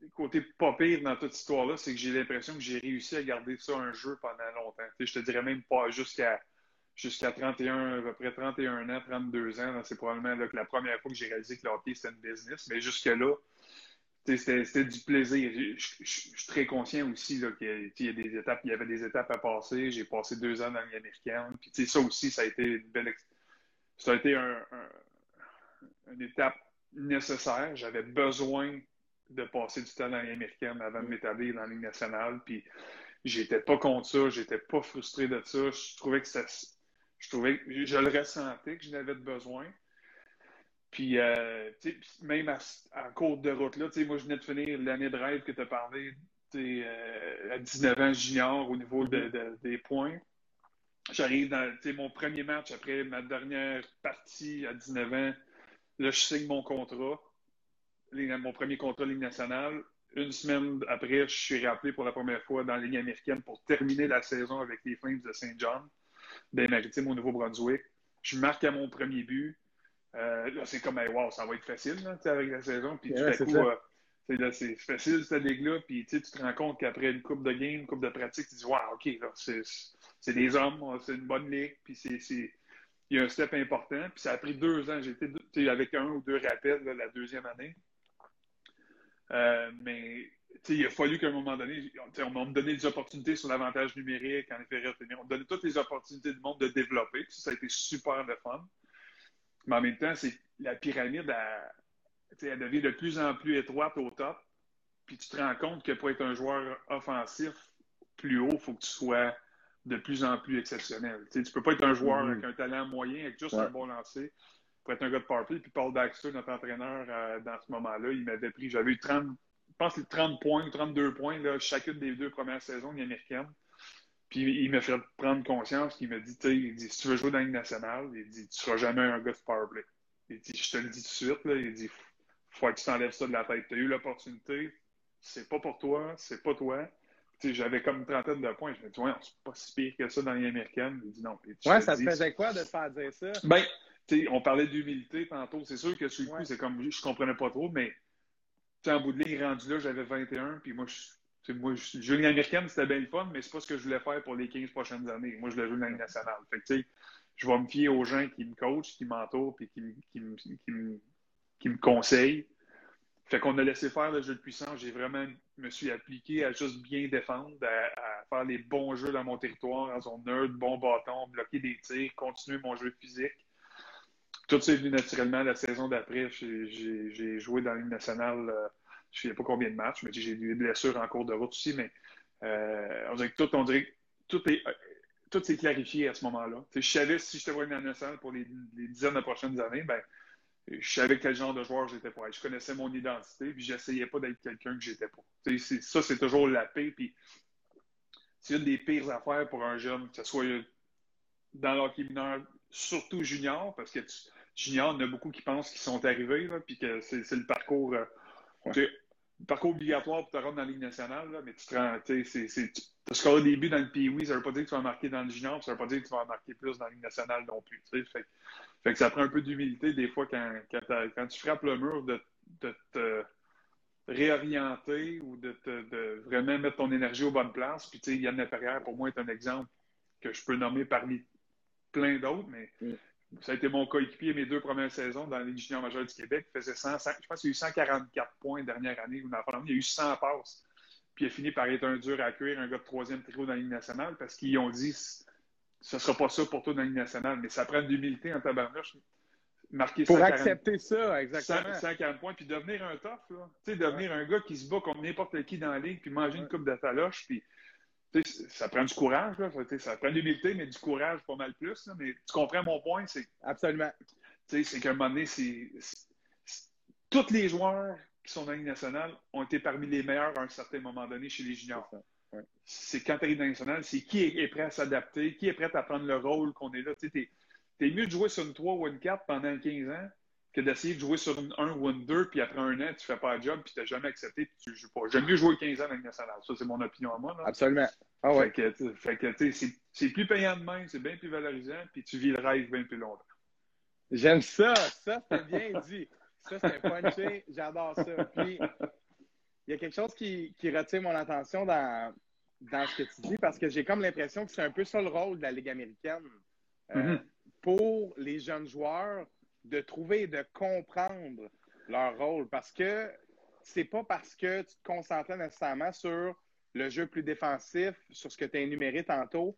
le côté pas pire dans toute cette histoire-là, c'est que j'ai l'impression que j'ai réussi à garder ça un jeu pendant longtemps. je te dirais même pas jusqu'à jusqu'à 31, à peu près 31 ans, 32 ans. C'est probablement la première fois que j'ai réalisé que le hockey, c'était une business. Mais jusque-là, c'était du plaisir. Je, suis très conscient aussi qu'il y, a des étapes, il y avait des étapes à passer. J'ai passé deux ans dans l'année américaine. Puis ça aussi, ça a été une belle ça a été une étape nécessaire. J'avais besoin de passer du temps dans l'année américaine avant de m'établir dans la Ligue nationale. Puis j'étais pas contre ça, j'étais pas frustré de ça. Je trouvais que ça, je trouvais je le ressentais que j'en avais besoin. Puis, euh, même en cours de route, là, moi, je venais de finir l'année de rêve que tu as parlé euh, à 19 ans junior au niveau des points. J'arrive dans mon premier match après ma dernière partie à 19 ans. Là, je signe mon contrat, mon premier contrat Ligue nationale. Une semaine après, je suis rappelé pour la première fois dans la Ligue américaine pour terminer la saison avec les Flames de Saint John, des Maritimes au Nouveau-Brunswick. Je marque à mon premier but. Euh, là, c'est comme, wow, ça va être facile avec la saison. Puis tout à coup, euh, c'est facile cette ligue-là. Puis tu te rends compte qu'après une coupe de game, une coupe de pratique, tu dis, wow, OK, c'est des hommes, c'est une bonne ligue. Puis c'est il y a un step important. Puis ça a pris deux ans. J'étais avec un ou deux rappels la deuxième année. Euh, mais il a fallu qu'à un moment donné, on m'a donné des opportunités sur l'avantage numérique, en effet, on me donnait toutes les opportunités du monde de développer. ça a été super le fun. Mais en même temps, c'est la pyramide, elle, devient de plus en plus étroite au top. Puis tu te rends compte que pour être un joueur offensif plus haut, il faut que tu sois de plus en plus exceptionnel. Tu ne peux pas être un joueur mm-hmm. avec un talent moyen, avec juste un bon lancer, pour être un gars de powerplay. Puis Paul Baxter, notre entraîneur, euh, dans ce moment-là, il m'avait pris, j'avais eu 30, je pense 30 points, 32 points, là, chacune des deux premières saisons américaines. Puis il m'a fait prendre conscience, il m'a dit, il dit, si tu veux jouer dans la Ligue nationale, il dit, tu seras jamais un gars de powerplay. Il dit, je te le dis tout de suite, là, il dit, faut que tu t'enlèves ça de la tête. Tu as eu l'opportunité, c'est pas pour toi, c'est pas toi. J'avais comme une trentaine de points. Je me dis, ouais, c'est pas si pire que ça dans les. Il dit non. ouais, ça te faisait quoi de te faire dire ça? Ben, on parlait d'humilité tantôt. C'est sûr que sur le coup, c'est comme, je comprenais pas trop, mais en bout de ligne, rendu là, j'avais 21, puis moi, je moi, je, américaine, c'était bien le fun, mais c'est pas ce que je voulais faire pour les 15 prochaines années. Moi, je voulais jouer une Ligue nationale. Fait que, je vais me fier aux gens qui me coachent, qui m'entourent, puis qui, qui, qui, me conseillent. Fait qu'on a laissé faire le jeu de puissance. J'ai vraiment me suis appliqué à juste bien défendre, à, faire les bons jeux dans mon territoire, en zone nerd, bon bâton, bloquer des tirs, continuer mon jeu physique. Tout ça est venu naturellement la saison d'après. J'ai joué dans la nationale, euh, je ne sais pas combien de matchs, mais j'ai eu des blessures en cours de route aussi, mais euh, on dirait que tout, on dirait tout est tout s'est clarifié à ce moment-là. Je savais si je te voyais dans nationale pour les, dizaines de prochaines années, ben, je savais quel genre de joueur j'étais pas. Je connaissais mon identité, puis j'essayais pas d'être quelqu'un que j'étais pas. ça, c'est toujours la paix, puis c'est une des pires affaires pour un jeune, que ce soit dans l'hockey mineur, surtout junior, parce que junior, il y en a beaucoup qui pensent qu'ils sont arrivés, puis que c'est le parcours. Euh, parcours obligatoire pour te rendre dans la Ligue nationale, mais tu te rends, tu as scoré des buts dans le pays, ça ne veut pas dire que tu vas marquer dans le junior, ça ne veut pas dire que tu vas marquer plus dans la Ligue nationale non plus. Fait, fait, que ça prend un peu d'humilité des fois quand, quand, tu frappes le mur de, te réorienter ou de, te, vraiment mettre ton énergie aux bonnes places. Puis, tu sais, Yann Laperrière, pour moi, est un exemple que je peux nommer parmi plein d'autres, mais mm. Ça a été mon coéquipier mes deux premières saisons dans les juniors majeurs du Québec. Il faisait 100, je pense qu'il a eu 144 points dernière année. Il a eu 100 passes. Puis il a fini par être un dur à cuire, un gars de troisième trio dans la Ligue nationale parce qu'ils ont dit ce ne sera pas ça pour toi dans la Ligue nationale. Mais ça prend de l'humilité en tabarnouche. Marquer pour accepter ça, exactement. 140 points, puis devenir un tough. Là. Tu sais, devenir un gars qui se bat comme n'importe qui dans la ligue, puis manger une coupe de taloche, puis ça prend du courage, là. ça prend de l'humilité, mais du courage pas mal plus. mais tu comprends mon point, c'est. Absolument. C'est qu'à un moment donné, c'est. Tous les joueurs qui sont dans la Ligue nationale ont été parmi les meilleurs à un certain moment donné chez les juniors. C'est quand tu arrives dans la nationale, c'est qui est prêt à s'adapter, qui est prêt à prendre le rôle qu'on est là. Tu es, mieux de jouer sur une 3 ou une 4 pendant 15 ans que d'essayer de jouer sur une 1 ou une 2, puis après un an, tu fais pas le job, puis tu n'as jamais accepté, puis tu joues pas. J'aime mieux jouer 15 ans dans nationale. Ça, c'est mon opinion à moi. Absolument. Ah ouais. Fait que, c'est plus payant de même, c'est bien plus valorisant, puis tu vis le rêve bien plus longtemps. J'aime ça. Ça, c'est bien dit. Ça, c'est punché. J'adore ça. Puis, il y a quelque chose qui, qui retient mon attention dans, dans ce que tu dis, parce que j'ai comme l'impression que c'est un peu ça le rôle de la Ligue américaine. Euh, mm-hmm. Pour les jeunes joueurs, de trouver et de comprendre leur rôle. Parce que c'est pas parce que tu te concentrais nécessairement sur le jeu plus défensif, sur ce que tu as énuméré tantôt,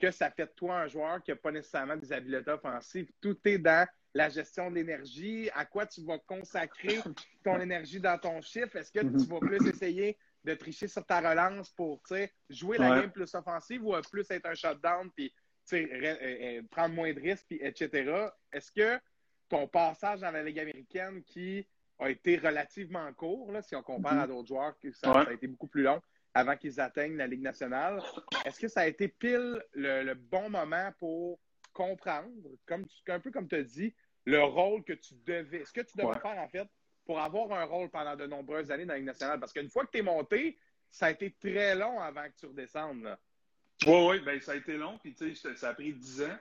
que ça fait de toi un joueur qui n'a pas nécessairement des habiletés offensives. Tout est dans la gestion de l'énergie, à quoi tu vas consacrer ton énergie dans ton chiffre. Est-ce que tu vas plus essayer de tricher sur ta relance pour jouer la game plus offensive ou plus être un shutdown puis euh, euh, prendre moins de risques, etc. Est-ce que ton passage dans la Ligue américaine qui a été relativement court, si on compare à mhm. d'autres joueurs, que ça, a été beaucoup plus long avant qu'ils atteignent la Ligue nationale. Est-ce que ça a été pile le, bon moment pour comprendre, comme un peu comme tu as dit, le rôle que tu devais, ce que tu devais faire en fait pour avoir un rôle pendant de nombreuses années dans la Ligue nationale? Parce qu'une fois que tu es monté, ça a été très long avant que tu redescendes. Oui, oui, ben, ça a été long, puis ça a pris dix ans.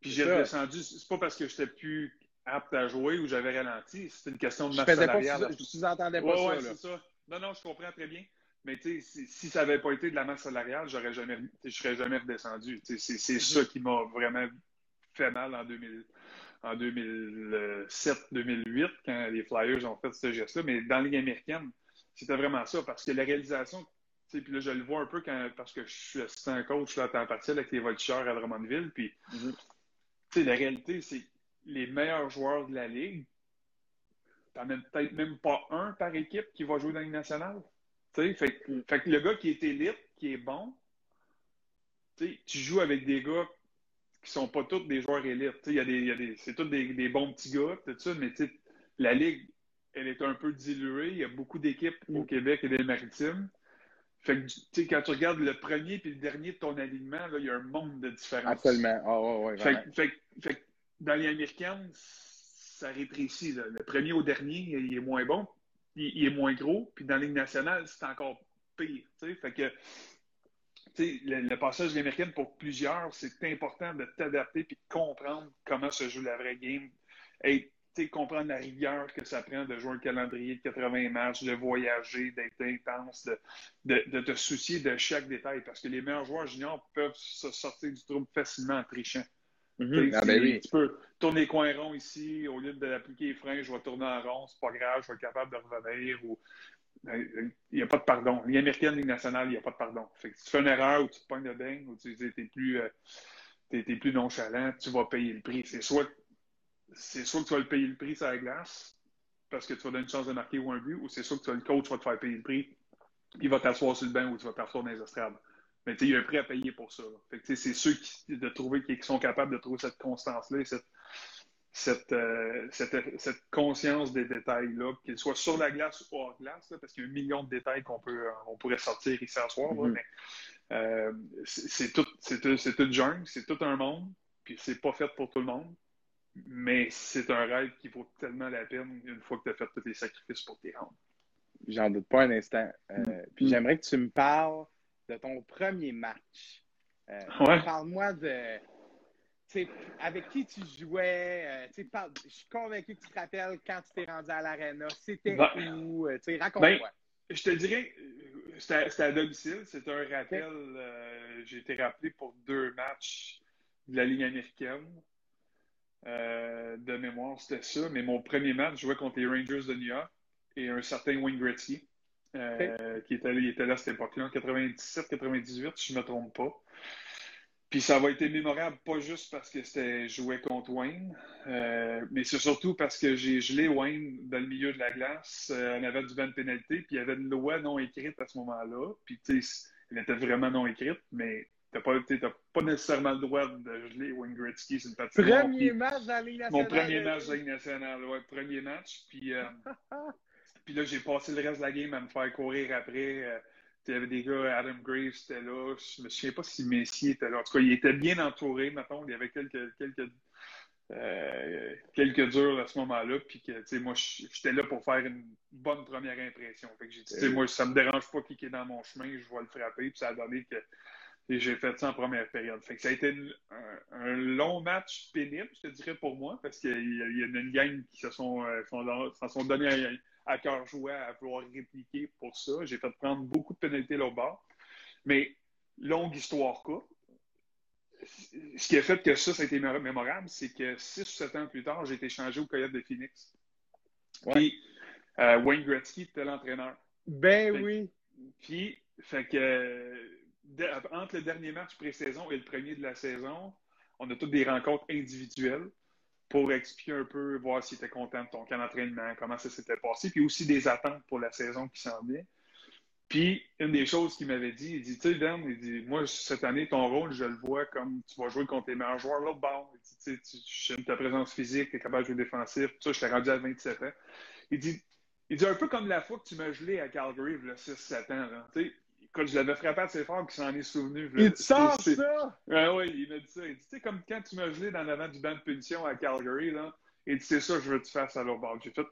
Puis j'ai redescendu, c'est pas parce que j'étais plus apte à jouer ou j'avais ralenti, c'est une question de masse salariale. Pas, je sous-entendais pas ça. c'est ça. Non, non, je comprends très bien. Mais si, si, ça n'avait pas été de la masse salariale, j'aurais jamais, je serais jamais redescendu. C'est mm-hmm. ça qui m'a vraiment fait mal en, 2000, en 2007-2008, quand les Flyers ont fait ce geste-là. Mais dans la Ligue américaine, c'était vraiment ça, parce que la réalisation, puis là, je le vois un peu quand, parce que je suis assistant coach là, à temps partiel avec les voltigeurs à Drummondville, puis mm-hmm la réalité, c'est les meilleurs joueurs de la Ligue, t'en as peut-être même pas un par équipe qui va jouer dans la Ligue nationale. Fait, fait, que le gars qui est élite, qui est bon, tu joues avec des gars qui sont pas tous des joueurs élites. Y a des, c'est tous des, bons petits gars, tout ça, mais la Ligue, elle est un peu diluée. Il y a beaucoup d'équipes au Québec et des Maritimes. Fait que, tu sais, quand tu regardes le premier puis le dernier de ton alignement, là, il y a un monde de différence. Absolument. Oh, ouais, fait, fait, fait, dans les américaines, ça rétrécit. Le premier au dernier, il est moins bon, il, est moins gros. Puis dans la Ligue nationale, c'est encore pire. Fait que, le, le, passage de l'américaine, pour plusieurs, c'est important de t'adapter puis de comprendre comment se joue la vraie game. Et comprendre la rigueur que ça prend de jouer un calendrier de 80 matchs, de voyager, d'être intense, de, de, te soucier de chaque détail. Parce que les meilleurs joueurs juniors peuvent se sortir du trouble facilement en trichant. Mhm. Ah, ben tu peux tourner les coins ronds ici, au lieu d'appliquer les freins, je vais tourner en rond, c'est pas grave, je vais être capable de revenir. Ou... Ben, il n'y a pas de pardon. Ligue américaine, Ligue nationale, il n'y a pas de pardon. Fait que si tu fais une erreur ou tu te pognes de dingue ou tu es plus, euh, plus nonchalant, tu vas payer le prix. C'est soit, c'est soit que tu vas le payer le prix sur la glace parce que tu vas donner une chance de marquer ou un but, ou c'est soit que le coach va te faire payer le prix, il va t'asseoir sur le banc ou tu vas t'asseoir dans les estrades. Mais il y a un prix à payer pour ça. c'est ceux qui, de trouver, qui sont capables de trouver cette constance-là cette, cette, euh, cette, cette, conscience des détails-là, qu'ils soient sur la glace ou hors glace, parce qu'il y a un million de détails qu'on peut, on pourrait sortir ici à soir, mm-hmm. mais euh, c'est tout, c'est tout jungle, c'est tout un monde, puis c'est pas fait pour tout le monde, mais c'est un rêve qui vaut tellement la peine une fois que tu as fait tous les sacrifices pour t'y rendre. J'en doute pas un instant. Euh, mm-hmm. Puis j'aimerais que tu me parles de ton premier match. Parle-moi de avec qui tu jouais? Euh, je suis convaincu que tu te rappelles quand tu t'es rendu à l'aréna. C'était ben, où? Euh, raconte-moi. Ben, je te dirais, euh, c'était à domicile. C'était un rappel. J'ai été rappelé pour deux matchs de la Ligue américaine. de mémoire, c'était ça. Mais mon premier match, je jouais contre les Rangers de New York et un certain Wayne Gretzky, qui était, il était là à cette époque-là, en 97-98, si je ne me trompe pas. Puis ça va être mémorable, pas juste parce que c'était joué contre Wayne, euh, mais c'est surtout parce que j'ai gelé Wayne dans le milieu de la glace. Euh, on avait du vent de pénalité, puis il y avait une loi non écrite à ce moment-là. Puis tu sais, elle était vraiment non écrite, mais t'as pas, pas nécessairement le droit de geler Wayne Gretzky sur une patinoire. Premier match dans la Ligue nationale. Mon premier match dans la Ligue nationale, ouais, premier match. Puis, euh, puis là, j'ai passé le reste de la game à me faire courir après. Il y avait des gars, Adam Graves était là. Je me souviens pas si Messi était là. En tout cas, il était bien entouré, mettons. Il y avait quelques, quelques, euh, quelques durs à ce moment-là. Puis que, moi, j'étais là pour faire une bonne première impression. Fait que j'ai dit, moi, ça me dérange pas qui est dans mon chemin, je vais le frapper. Puis ça a donné que j'ai fait ça en première période. Fait que ça a été un, long match pénible, je te dirais, pour moi, parce qu'il y, a une gang qui se sont, euh, sont, sont donnés à, cœur joie à vouloir répliquer pour ça. J'ai fait prendre beaucoup de pénalités là bas. Mais longue histoire quoi. Ce qui a fait que ça, ça a été mémorable, c'est que six ou sept ans plus tard, j'ai été changé au Coyote de Phoenix. Puis euh, Wayne Gretzky était l'entraîneur. Ben oui. Puis, fait que entre le dernier match pré-saison et le premier de la saison, on a toutes des rencontres individuelles pour expliquer un peu, voir s'il était content de ton camp d'entraînement, comment ça s'était passé, puis aussi des attentes pour la saison qui s'en vient. Puis, une des choses qu'il m'avait dit, il dit, tu sais, Dan, il dit, moi, cette année, ton rôle, je le vois comme tu vas jouer contre les meilleurs joueurs l'autre bord. Il dit, tu sais, j'aime ta présence physique, tu es capable de jouer défensif, tout ça, je t'ai rendu à 27 ans. Il dit, il dit un peu comme la fois que tu m'as gelé à Calgary, là, 6-7 ans. Là. Tu sais, quand je l'avais frappé assez fort qu'il s'en est souvenu. Il te sort ça? Ah oui, il m'a dit ça. Il dit, tu sais, comme quand tu m'as gelé dans l'avant du banc de punition à Calgary, là, et tu sais ça, je veux que tu fasses à l'autre bord. J'ai fait,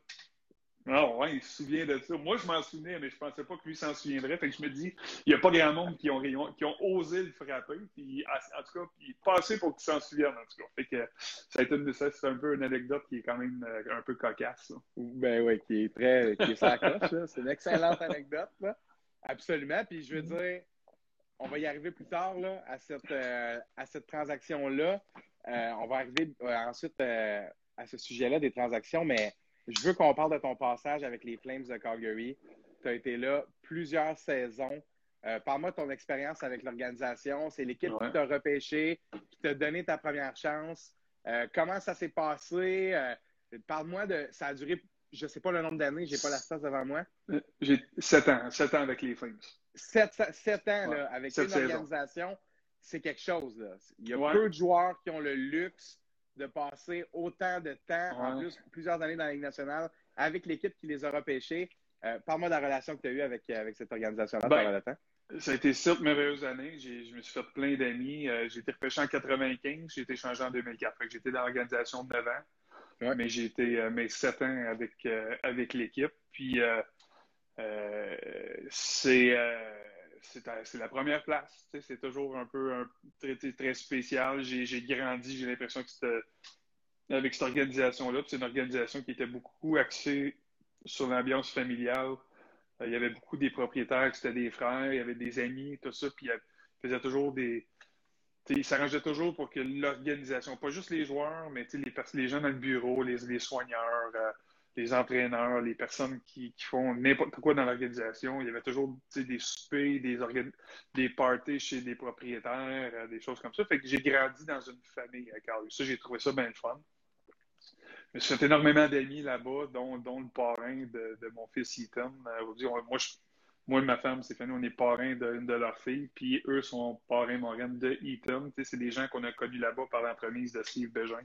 ah ouais, il se souvient de ça. Moi, je m'en souvenais, mais je pensais pas que lui s'en souviendrait. Fait que je me dis, il n'y a pas grand monde qui ont, qui ont osé le frapper. Puis, en tout cas, il est passé pour qu'il s'en souvienne, en tout cas. Fait que ça a été une, c'est un peu une anecdote qui est quand même euh, un peu cocasse. Ben oui, qui est très, qui est C'est une excellente anecdote, là. Absolument. Puis je veux mm-hmm. dire, on va y arriver plus tard là, à cette, euh, à cette transaction-là. Euh, on va arriver euh, ensuite à ce sujet-là des transactions, mais je veux qu'on parle de ton passage avec les Flames de Calgary. Tu as été là plusieurs saisons. Parle-moi de ton expérience avec l'organisation. C'est l'équipe qui t'a repêché, qui t'a donné ta première chance. comment ça s'est passé? Parle-moi de. Ça a duré je ne sais pas le nombre d'années, je n'ai pas la stats devant moi. Euh, j'ai sept ans, sept ans avec les Flames. Sept, ans là, avec une organisation, c'est quelque chose. Là. Il y a peu de joueurs qui ont le luxe de passer autant de temps, en plus plusieurs années dans la Ligue nationale, avec l'équipe qui les a repêchés. Euh, Parle-moi de la relation que tu as eue avec, avec cette organisation-là ben, le temps. Ça a été sept merveilleuses années. Je me suis fait plein d'amis. Euh, j'ai été repêché en 95, j'ai été changé en 2004. J'étais dans l'organisation de 9 ans. Mais j'ai été euh, mes sept ans avec, euh, avec l'équipe. Puis euh, c'est c'est la première place. C'est toujours un peu très, très spécial. J'ai grandi, j'ai l'impression que c'était avec cette organisation-là. C'est une organisation qui était beaucoup axée sur l'ambiance familiale. il y avait beaucoup des propriétaires qui étaient des frères, il y avait des amis, tout ça. Puis il faisait toujours des, il s'arrangeait toujours pour que l'organisation, pas juste les joueurs, mais les, les gens dans le bureau, les, soigneurs, euh, les entraîneurs, les personnes qui, font n'importe quoi dans l'organisation, il y avait toujours des soupers, des, des parties chez des propriétaires, euh, des choses comme ça. Fait que j'ai grandi dans une famille à Carl. Ça, j'ai trouvé ça bien fun. Je me suis fait énormément d'amis là-bas, dont, le parrain de, mon fils Ethan. Euh, moi, je, moi et ma femme, Stéphanie, on est parrains d'une de, leurs filles, puis eux sont parrains moraines de Eaton. C'est des gens qu'on a connus là-bas par l'entremise de Steve Bégin.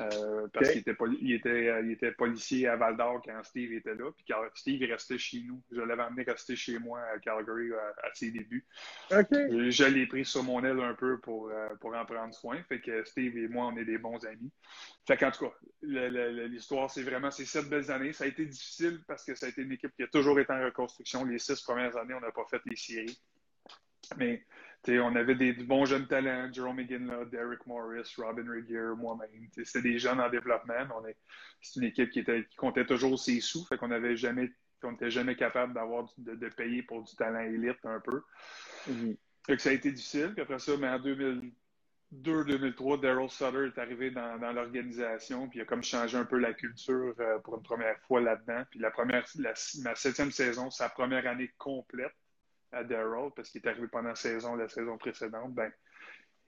Euh, parce qu'il était, il était, euh, il était, policier à Val d'Or quand Steve était là. Puis Steve restait chez nous. Je l'avais amené rester chez moi à Calgary à, ses débuts. Je, l'ai pris sur mon aile un peu pour, euh, pour en prendre soin. Fait que Steve et moi, on est des bons amis. Fait qu'en tout cas, l'histoire, c'est vraiment ces sept belles années. Ça a été difficile parce que ça a été une équipe qui a toujours été en reconstruction. Les six premières années, on n'a pas fait les séries. Mais on avait des bons jeunes talents, Jerome McGinley, Derek Morris, Robin Regier, moi-même. C'était des jeunes en développement, c'est une équipe qui, était, qui comptait toujours ses sous, fait qu'on n'avait jamais on n'était jamais capable d'avoir de, payer pour du talent élite un peu. Que ça a été difficile. Puis après ça, mais en 2002-2003, Daryl Sutter est arrivé dans, l'organisation, puis il a comme changé un peu la culture euh, pour une première fois là-dedans. Puis la première, ma septième saison, sa première année complète à Daryl, parce qu'il est arrivé pendant la saison, la saison précédente, ben,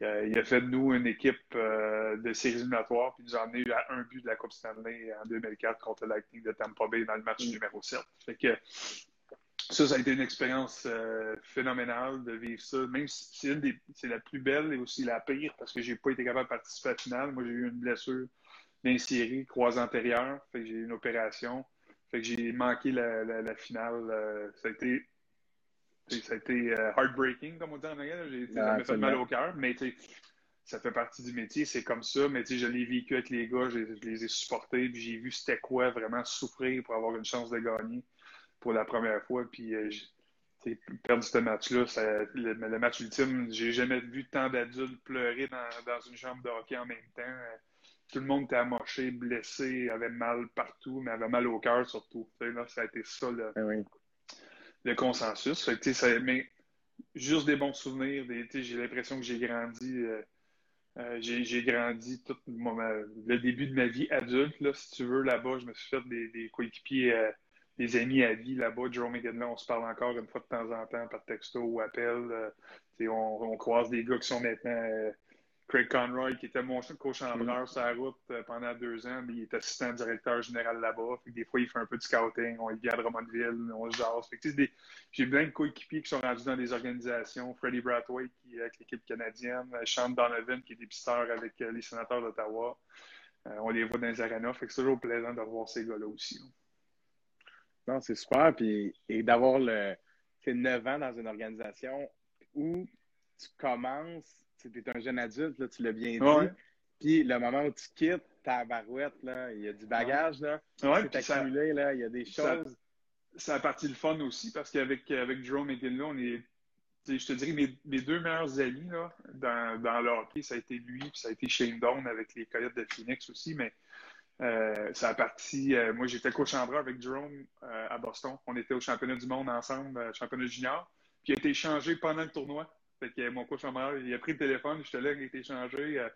euh, il a fait de nous une équipe euh, de séries éliminatoires, puis nous a amené à un but de la Coupe Stanley en 2004 contre le Lightning de Tampa Bay dans le match mm. numéro 7. Fait que ça, ça a été une expérience euh, phénoménale de vivre ça. Même si c'est la plus belle et aussi la pire, parce que j'ai pas été capable de participer à la finale. Moi, j'ai eu une blessure dans série, croisée antérieure. Fait que j'ai eu une opération. Fait que j'ai manqué la, la finale. ça a été ça a été euh, heartbreaking, comme on dit en anglais. ça m'a fait mal au cœur, mais ça fait partie du métier, c'est comme ça. Mais je l'ai vécu avec les gars, je, les ai supportés, puis j'ai vu c'était quoi vraiment souffrir pour avoir une chance de gagner pour la première fois. Puis euh, perdre ce match-là, le, le, match ultime, j'ai jamais vu tant d'adultes pleurer dans, une chambre de hockey en même temps. Tout le monde était amoché, blessé, avait mal partout, mais avait mal au cœur surtout. Là, ça a été ça le, le consensus. ça, mais juste des bons souvenirs. j'ai l'impression que j'ai grandi. Euh, euh, j'ai grandi tout le début de ma vie adulte, là, si tu veux, là-bas. Je me suis fait des, des coéquipiers, euh, des amis à vie là-bas. Jerome McGinley, on se parle encore une fois de temps en temps par texto ou appel. on, on, croise des gars qui sont maintenant Craig Conroy, qui était mon co-chambreur sur la route euh, pendant deux ans, mais il est assistant directeur général là-bas. Des fois, il fait un peu de scouting, on vient à Drummondville, on se jase. J'ai plein de coéquipiers qui sont rendus dans des organisations. Freddie Bradway, qui est avec l'équipe canadienne. Sean Donovan, qui est dépisteur avec euh, les sénateurs d'Ottawa. Euh, on les voit dans les. Fait que c'est toujours plaisant de revoir ces gars-là aussi. Non, c'est super. Puis, et d'avoir le, 9 ans dans une organisation où tu commences tu es un jeune adulte, là, tu l'as bien dit. Puis le moment où tu quittes ta barouette, là, il y a du bagage, là. Ouais, accumulé, là, il y a des choses. Ça, a parti le fun aussi parce qu'avec avec Jerome là, on est. Je te dirais, mes, mes, deux meilleurs amis là, dans, dans le hockey, ça a été lui, puis ça a été Shane Down avec les Coyotes de Phoenix aussi, mais euh, ça a parti. Euh, moi, j'étais co-chambreur avec Jerome euh, à Boston. On était au championnat du monde ensemble, championnat junior. Puis il a été échangé pendant le tournoi. Fait que mon coach il a pris le téléphone, j'étais là, il a été échangé. Euh,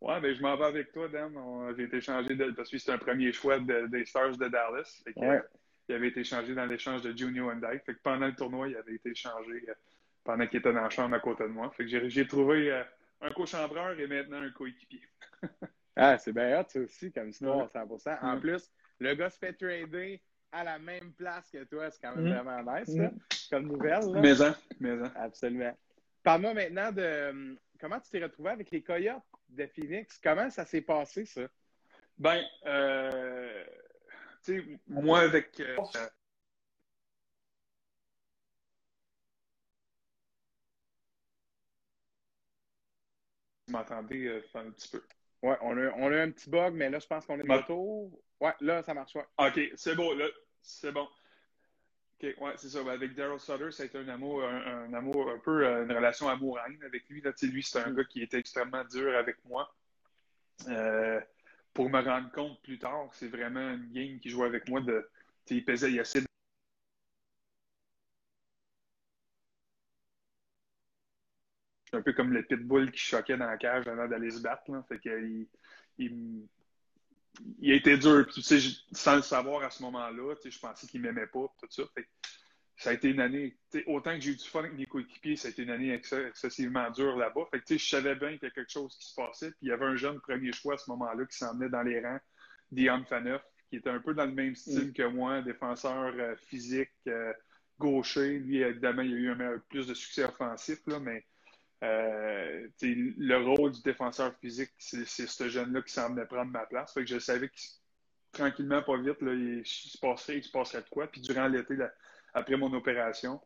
ouais, mais je m'en vais avec toi, Dan. J'ai été échangé parce que c'était un premier choix des Stars de Dallas. Fait que, il avait été échangé dans l'échange de Junior Dyke. Fait que pendant le tournoi, il avait été échangé euh, pendant qu'il était dans la chambre à côté de moi. Fait que j'ai trouvé euh, un co-chambreur et maintenant un coéquipier. ah, c'est bien hot, ça aussi, comme histoire, 100%. En plus, le gars se fait trader à la même place que toi. C'est quand même mm. vraiment nice, mm. comme nouvelle. Là. Maison, maison. Absolument. Parle-moi maintenant de euh, comment tu t'es retrouvé avec les Coyotes de Phoenix? Comment ça s'est passé, ça? Ben, euh, tu sais, moi, avec. Euh, vous m'entendez euh, un petit peu? Ouais, on a, on a un petit bug, mais là, je pense qu'on est de retour. Ouais, là, ça marche. Ouais. OK, c'est bon, là. C'est bon ouais, c'est ça. Ben, avec Daryl Sutter, ça a été un amour, un, amour, un peu euh, une relation amour-haine avec lui. Là. Lui, c'est un mm. gars qui était extrêmement dur avec moi. Euh, pour me rendre compte plus tard, c'est vraiment une game qui jouait avec moi. De, il pesait, il assez suis un peu comme le pitbull qui choquait dans la cage avant d'aller se battre. Là. Fait qu'il il, il, a été dur. tu sais, sans le savoir à ce moment-là, je pensais qu'il m'aimait pas, tout ça. Fait ça a été une année, autant que j'ai eu du fun avec mes coéquipiers, ça a été une année excessivement dure là-bas. Fait que, je savais bien qu'il y a quelque chose qui se passait. Puis il y avait un jeune premier choix à ce moment-là qui s'en venait dans les rangs, Dion Faneuf, qui était un peu dans le même style mm. que moi, défenseur euh, physique, euh, gaucher. Lui, évidemment, il y a eu un, plus de succès offensif, là, mais euh, le rôle du défenseur physique, c'est ce jeune-là qui s'en venait prendre ma place. Fait que je savais que tranquillement, pas vite, là, il, se passerait, il se passerait de quoi. Puis durant l'été, après mon opération,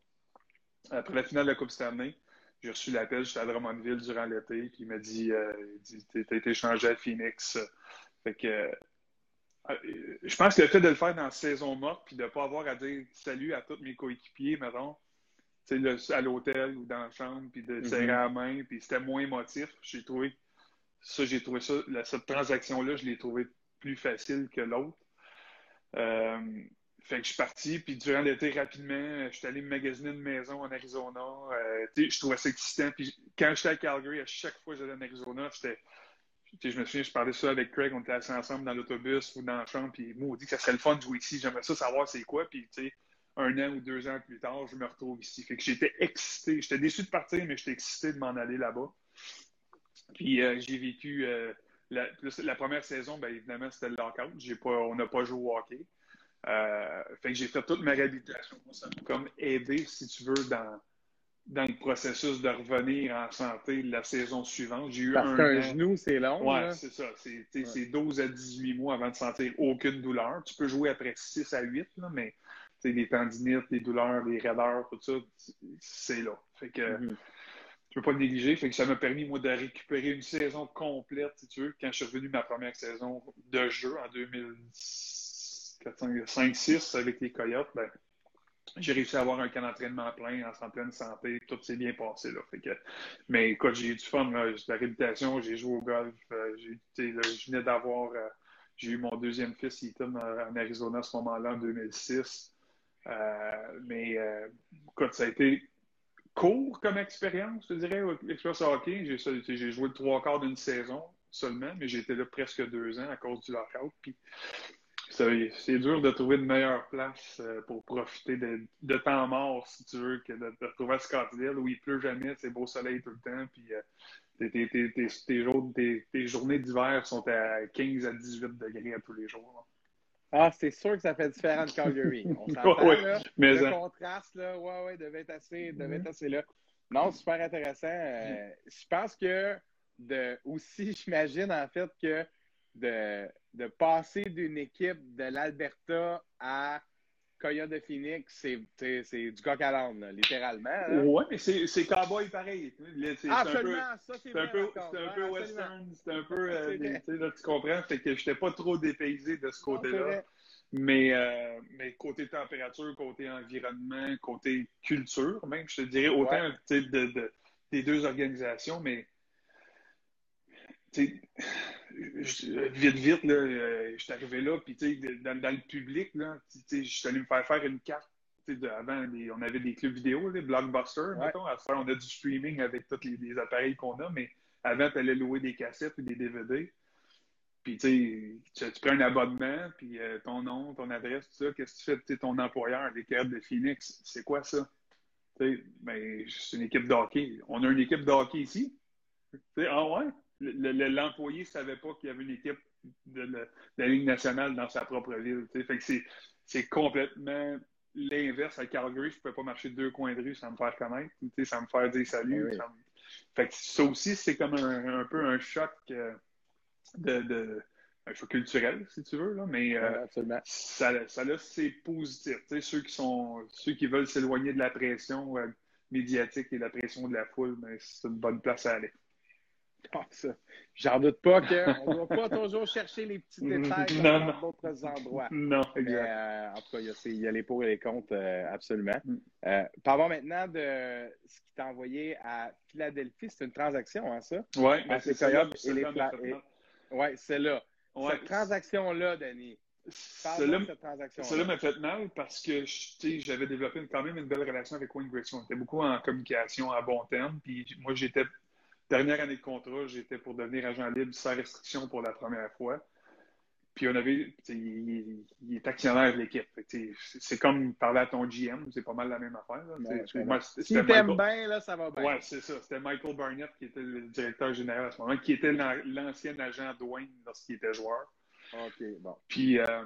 après la finale de la Coupe Stanley, j'ai reçu l'appel, j'étais à Drummondville durant l'été, puis il m'a dit, euh, tu as été échangé à Phoenix. Fait que, euh, je pense que le fait de le faire dans la saison morte, puis de ne pas avoir à dire salut à tous mes coéquipiers, mettons, à l'hôtel ou dans la chambre, puis de mm-hmm. serrer la main, puis c'était moins émotif. J'ai trouvé ça, j'ai trouvé ça, cette transaction-là, je l'ai trouvé plus facile que l'autre. Euh, fait que je suis parti, puis durant l'été, rapidement, je suis allé me magasiner une maison en Arizona. Euh, je trouvais ça excitant. Puis quand j'étais à Calgary, à chaque fois que j'allais en Arizona, j'étais. Je me souviens, je parlais ça avec Craig, on était assis ensemble dans l'autobus ou dans la chambre, puis moi, on dit que ça serait le fun de jouer ici. J'aimerais ça savoir c'est quoi. Puis, tu sais, un an ou deux ans plus tard, je me retrouve ici. Fait que j'étais excité. J'étais déçu de partir, mais j'étais excité de m'en aller là-bas. Puis euh, j'ai vécu euh, la, la, première saison, bien évidemment, c'était le lockout. Pas, on n'a pas joué au hockey. Euh, fait que j'ai fait toute ma réhabilitation. ça m'a comme aidé, si tu veux, dans, dans le processus de revenir en santé la saison suivante. J'ai eu Parce qu'un genou, c'est long. Oui, c'est ça. C'est 12 à 18 mois avant de sentir aucune douleur. Tu peux jouer après 6 à 8, là, mais les tendinites, les douleurs, les raideurs, tout ça, c'est là. Fait que mm-hmm. tu peux pas le négliger. Fait que ça m'a permis, moi, de récupérer une saison complète, si tu veux, quand je suis revenu ma première saison de jeu en 2006 5-6 avec les Coyotes, ben, j'ai réussi à avoir un camp d'entraînement plein, en pleine santé, tout s'est bien passé. Là. Fait que, mais écoute, j'ai eu du fun, là, de la réputation, j'ai joué au golf, euh, je venais d'avoir, euh, j'ai eu mon deuxième fils, il était en Arizona à ce moment-là, en 2006. Euh, mais écoute, ça a été court comme expérience, je dirais, l'expérience hockey. J'ai joué le trois quarts d'une saison seulement, mais j'ai été là presque deux ans à cause du lockout. Puis c'est dur de trouver une meilleure place euh, pour profiter de, temps mort, si tu veux, que de retrouver à Scottsdale où il pleut jamais, c'est beau soleil tout le temps, puis euh, tes, journées d'hiver sont à 15 à 18 degrés à tous les jours. Ah, c'est sûr que ça fait différent de Calgary. On s'entend, là. le contraste, là, ouais, ouais, devait être assez, devait être assez là. Non, super intéressant. Euh, je pense que de, aussi, j'imagine, en fait, que de, de passer d'une équipe de l'Alberta à Coyote de Phoenix, c'est du coq à l'âne, littéralement. Oui, mais c'est cowboy pareil. Absolument, ça c'est un peu, C'est un peu western, c'est un peu. Euh, tu comprends, fait que je n'étais pas trop dépaysé de ce côté-là. Mais, euh, mais côté température, côté environnement, côté culture, même, je te dirais, autant de, de, des deux organisations, mais vite, vite, là, euh, je suis arrivé là, puis dans, dans, le public, là, je suis allé me faire faire une carte. avant, on avait des clubs vidéo, les blockbusters, mettons. À faire, on a du streaming avec tous les, appareils qu'on a, mais avant, tu allais louer des cassettes ou des DVD. Puis tu, tu prends un abonnement, puis euh, ton nom, ton adresse, tout ça, qu'est-ce que tu fais? ton employeur, les cartes de Phoenix, c'est quoi ça? Ben, c'est une équipe de hockey. On a une équipe de hockey ici. ah ouais? L'employé ne savait pas qu'il y avait une équipe de, la Ligue nationale dans sa propre ville. Fait que c'est complètement l'inverse. À Calgary, je ne pouvais pas marcher deux coins de rue sans me faire connaître, sans me faire dire salut. Ça, fait que ça aussi, c'est comme un, peu un choc euh, de, un choc culturel, si tu veux, là, mais euh, ça, ça là, c'est positif. ceux qui sont ceux qui veulent s'éloigner de la pression euh, médiatique et de la pression de la foule, ben, c'est une bonne place à aller. Ah, J'en doute pas qu'on ne doit pas toujours chercher les petits détails dans d'autres endroits. Non, exact. Euh, en tout cas, il y, a les pour et les contre, euh, absolument. Mm. Euh, parlons maintenant de ce qui t'a envoyé à Philadelphie. C'est une transaction, hein, ça? Oui, ben, c'est ça. Oui, c'est là. Cette transaction-là, Denis, Cela m'a fait mal parce que j'avais développé quand même une belle relation avec Wayne Gretzky. On était beaucoup en communication à bon terme. Puis moi, j'étais, dernière année de contrat, j'étais pour devenir agent libre sans restriction pour la première fois. Puis on avait, il, est actionnaire de l'équipe. C'est comme parler à ton GM, c'est pas mal la même affaire. Là. si t'aimes bien, là, ça va bien. Ouais, c'est ça. C'était Michael Barnett qui était le directeur général à ce moment, qui était l'ancien agent Dwayne lorsqu'il était joueur. OK, bon. Puis, euh,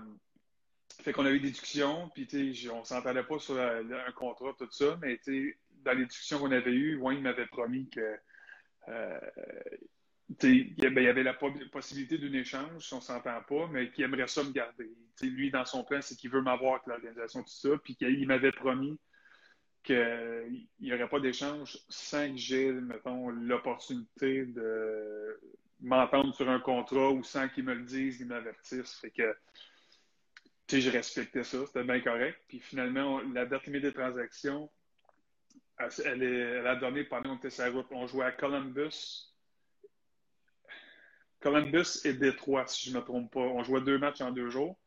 fait qu'on avait des discussions, puis on s'entendait pas sur un contrat, tout ça, mais dans les discussions qu'on avait eues, Wayne m'avait promis que euh, il y avait la possibilité d'un échange, si on s'entend pas, mais qu'il aimerait ça me garder. lui, dans son plan, c'est qu'il veut m'avoir avec l'organisation, tout ça, puis qu'il m'avait promis qu'il n'y aurait pas d'échange sans que j'ai, mettons, l'opportunité de m'entendre sur un contrat ou sans qu'ils me le disent, qu'ils m'avertissent. Que, je respectais ça, c'était bien correct. Puis finalement, la date limite des transactions, elle, a donné pendant qu'on était sur la route. On jouait à Columbus Columbus et Détroit, si je ne me trompe pas. On jouait deux matchs en deux jours.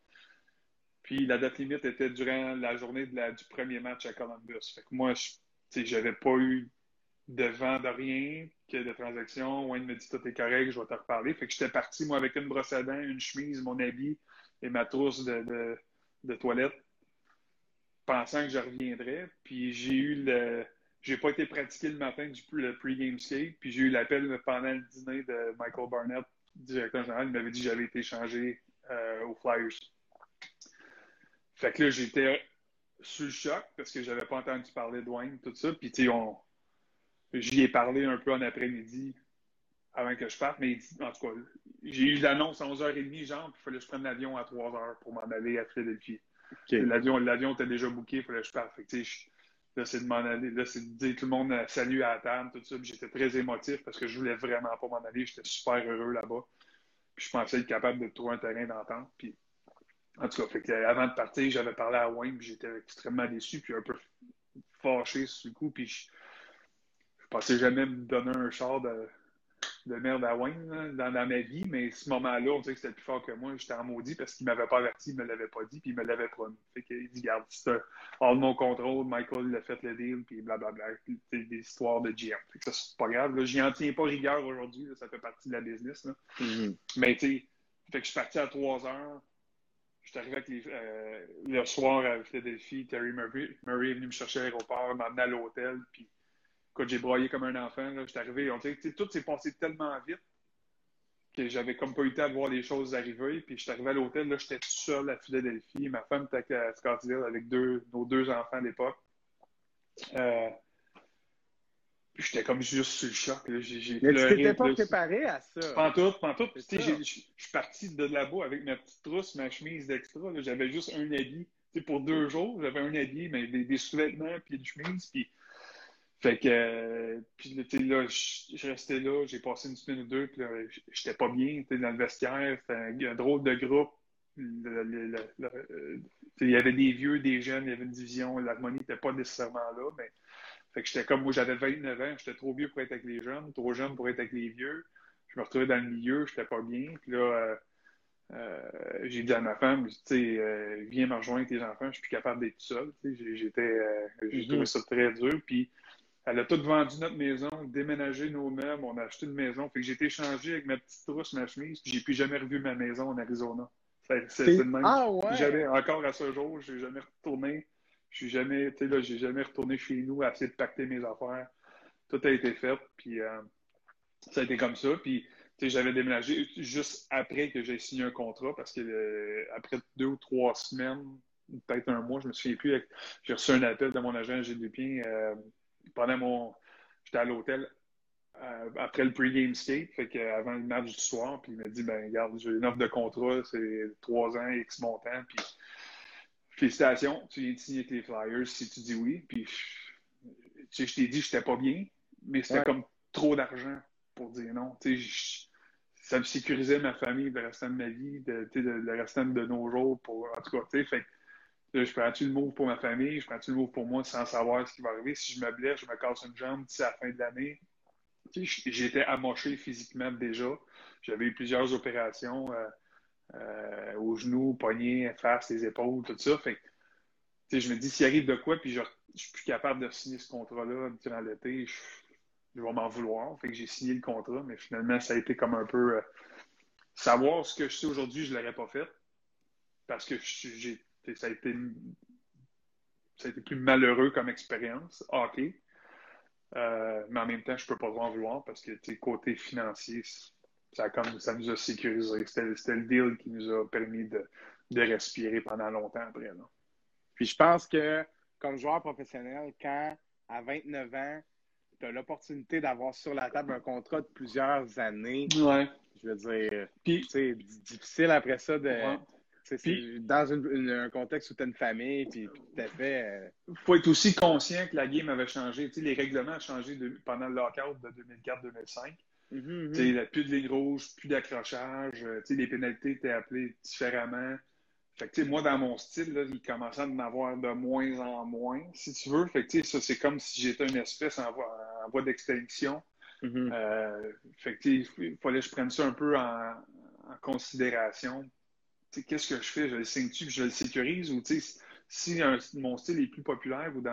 Puis la date limite était durant la journée du premier match à Columbus. Fait que moi, je n'avais pas eu de vent de rien, que de transactions. Wayne me dit tout est correct, je vais te reparler. Fait que j'étais parti, moi, avec une brosse à dents, une chemise, mon habit et ma trousse de, toilette, pensant que je reviendrais. Puis j'ai eu le. J'ai pas été pratiqué le matin du le pre-game skate, puis j'ai eu l'appel pendant le dîner de Michael Barnett directeur général, il m'avait dit que j'avais été changé euh, aux Flyers. Fait que là, j'étais sous le choc parce que j'avais pas entendu parler de Wayne, tout ça. Puis, tu sais, j'y ai parlé un peu en après-midi avant que je parte, mais en tout cas, j'ai eu l'annonce à 11h30, genre, puis il fallait que je prenne l'avion à 3h pour m'en aller à Philadelphie. L'avion, l'avion était déjà booké, il fallait que je parte. Fait que, Là, c'est de m'en aller. C'est de dire tout le monde euh, salut à la table, tout ça. J'étais très émotif parce que je voulais vraiment pas m'en aller. J'étais super heureux là-bas. Puis je pensais être capable de trouver un terrain d'entente. Puis, en tout cas, fait avant de partir, j'avais parlé à Wayne, puis j'étais extrêmement déçu, puis un peu fâché sur le coup. Puis je, je pensais jamais me donner un char de, de merde à Wayne dans, ma vie, mais ce moment-là, on dirait que c'était plus fort que moi. J'étais en maudit parce qu'il ne m'avait pas averti, il ne me l'avait pas dit, puis il me l'avait promis. Fait qu'il dit, garde, c'est hors de mon contrôle, Michael il a fait le deal, puis blablabla. C'est des histoires de GM. Fait que ça, c'est pas grave. J'y en tiens pas rigueur aujourd'hui, ça fait partie de la business. Mm-hmm. Mais tu sais, fait que je suis parti à 3 heures. Je suis arrivé avec les, euh, le soir à Philadelphie. Terry Murray, Murray est venu me chercher à l'aéroport, m'emmener à l'hôtel, puis quand j'ai broyé comme un enfant, j'étais arrivé, on dirait que tout s'est passé tellement vite que j'avais comme pas eu le temps de voir les choses arriver. Puis j'étais arrivé à l'hôtel, là, j'étais tout seul à Philadelphie. Ma femme était à Scottsdale avec deux, nos deux enfants à l'époque. Euh, puis j'étais comme juste sur le choc. Là. J'ai, Mais tu t'étais pas préparé à ça. Pantoute, pantoute. Je suis parti de là-bas avec ma petite trousse, ma chemise d'extra. J'avais juste un habit. pour deux jours, j'avais un habit, mais des, des sous-vêtements, puis une chemise. Puis fait que, euh, puis là, je, restais là, j'ai passé une semaine ou deux, puis là, j'étais pas bien, dans le vestiaire, c'était un, drôle de groupe. Euh, il y avait des vieux, des jeunes, il y avait une division, l'harmonie n'était pas nécessairement là, mais fait que j'étais comme moi, j'avais 29 ans, j'étais trop vieux pour être avec les jeunes, trop jeune pour être avec les vieux. Je me retrouvais dans le milieu, j'étais pas bien. Puis là, euh, j'ai dit à ma femme, tu sais, viens me rejoindre tes enfants, je suis plus capable d'être seul. J'étais, j'ai mm-hmm. trouvé ça très dur. Puis elle a tout vendu notre maison, déménagé nos meubles, on a acheté une maison. Fait que j'ai été changé avec ma petite trousse, ma chemise, puis j'ai plus jamais revu ma maison en Arizona. C'est le même. Ah ouais? encore à ce jour, j'ai jamais retourné. Je suis jamais, tu sais, là, j'ai jamais retourné chez nous à essayer de pacter mes affaires. Tout a été fait, puis euh, ça a été comme ça. Puis, tu sais, j'avais déménagé juste après que j'ai signé un contrat, parce que euh, après deux ou trois semaines, peut-être un mois, je me souviens plus, j'ai reçu un appel de mon agent Gilles Dupien. Euh, pendant mon. J'étais à l'hôtel euh, après le pre-game skate, fait qu'avant le match du soir, puis il m'a dit ben regarde, j'ai une offre de contrat, c'est trois ans, X montant, puis félicitations, tu viens de signer tes Flyers si tu dis oui, puis tu sais, je t'ai dit que j'étais pas bien, mais c'était comme trop d'argent pour dire non. Tu sais, ça me sécurisait ma famille le restant de ma vie, de, de, le restant de nos jours, pour, en tout cas, tu sais, fait je prends-tu le move pour ma famille, je prends-tu le move pour moi sans savoir ce qui va arriver? Si je me blesse, je me casse une jambe d'ici la fin de l'année. J'étais amoché physiquement déjà. J'avais eu plusieurs opérations. Euh, euh, aux genoux, poignets, face, les épaules, tout ça. Je me dis, s'il arrive de quoi, puis je, ne suis plus capable de signer ce contrat-là durant l'été, je, vais m'en vouloir. Fait que j'ai signé le contrat, mais finalement, ça a été comme un peu. Euh, savoir ce que je sais aujourd'hui, je ne l'aurais pas fait. Parce que j'ai, ça, a été, ça a été plus malheureux comme expérience. OK. Euh, mais en même temps, je ne peux pas en vouloir parce que côté financier, ça, comme, ça nous a sécurisé. C'était, le deal qui nous a permis de, respirer pendant longtemps après. Puis je pense que comme joueur professionnel, quand à 29 ans, tu as l'opportunité d'avoir sur la table un contrat de plusieurs années, je veux dire, c'est difficile après ça de. Dans un contexte où tu as une famille, puis tout à fait. Il euh, faut être aussi conscient que la game avait changé. les règlements ont changé pendant le lockout de 2004-2005. Mm -hmm. Plus de ligne rouge, plus d'accrochage. Euh, les pénalités étaient appelées différemment. Fait que, moi, dans mon style, là, il commençait à en avoir de moins en moins, si tu veux. Fait que, ça, c'est comme si j'étais une espèce en voie, d'extinction. Mm-hmm. Euh, fait que, il fallait que je prenne ça un peu en, considération. Qu'est-ce que je fais? Je le signe-tu je le sécurise? Ou si mon style est plus populaire ou dans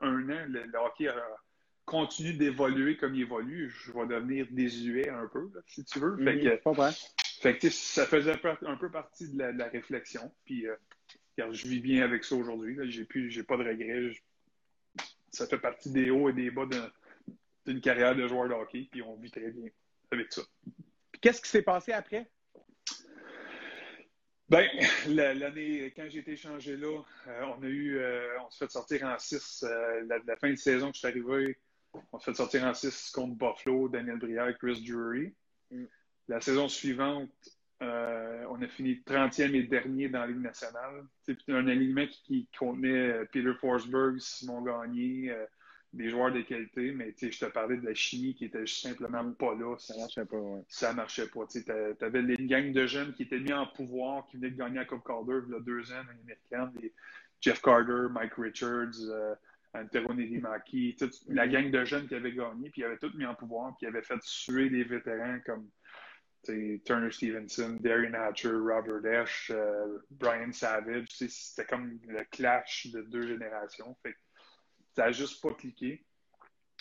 un an, le, hockey continue d'évoluer comme il évolue, je vais devenir désuet un peu, si tu veux. Fait que, fait que, ça faisait un peu partie de la, réflexion. Puis, euh, je vis bien avec ça aujourd'hui. J'ai plus, j'ai pas de regrets. ça fait partie des hauts et des bas d'une carrière de joueur de hockey. Puis, on vit très bien avec ça. Qu'est-ce qui s'est passé après? Ben, l'année, quand j'ai été échangé là, euh, on a eu, euh, on s'est fait sortir en 6. la, fin de saison que je suis arrivé, on s'est fait sortir en 6 contre Buffalo, Daniel Brière, Chris Drury. Mm. La saison suivante, euh, on a fini 30e et dernier dans la Ligue nationale. C'est un alignement qui, contenait euh, Peter Forsberg, Simon Gagné, euh, des joueurs de qualité, mais je te parlais de la chimie qui était simplement pas là. Ça marchait pas, ouais. Ça marchait pas. Tu avais une gang de jeunes qui étaient mis en pouvoir, qui venaient de gagner la Coupe Calder il y a deux ans. Jeff Carter, Mike Richards, Antero Nirimaki, la mm-hmm. gang de jeunes qui avaient gagné, puis ils avaient tout mis en pouvoir, puis ils avaient fait suer les vétérans comme Turner Stevenson, Darian Hatcher, Robert Esch, euh, Brian Savage. C'était comme le clash de deux générations. Fait ça n'a juste pas cliqué.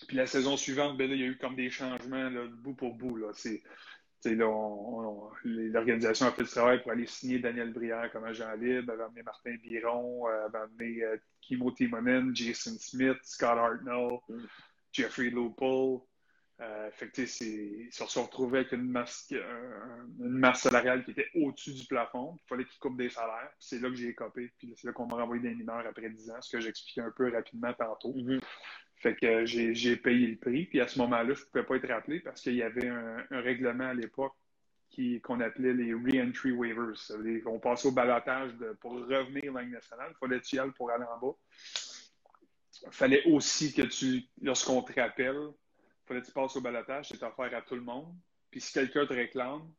Puis la saison suivante, ben il y a eu comme des changements là, bout pour bout. Là. l'organisation a fait le travail pour aller signer Daniel Brière comme agent libre, avait amené Martin Biron, euh, avait amené euh, Kimo Timonen, Jason Smith, Scott Hartnell, mm. Jeffrey Lupul. Euh, fait que, ils se sont retrouvés avec une masse, une masse salariale qui était au-dessus du plafond. Il fallait qu'ils coupent des salaires. C'est là que j'ai copé. Puis c'est là qu'on m'a renvoyé des mineurs après 10 ans, ce que j'expliquais un peu rapidement tantôt. Mm-hmm. Fait que j'ai payé le prix. Puis à ce moment-là, je ne pouvais pas être rappelé parce qu'il y avait un, règlement à l'époque qu'on appelait les re-entry waivers. On passait au balotage pour revenir dans la nationale. Il fallait que tu y ailles pour aller en bas. Il fallait aussi que tu, lorsqu'on te rappelle, fallait que tu passes au balotage, c'est offert à tout le monde. Puis si quelqu'un te réclame,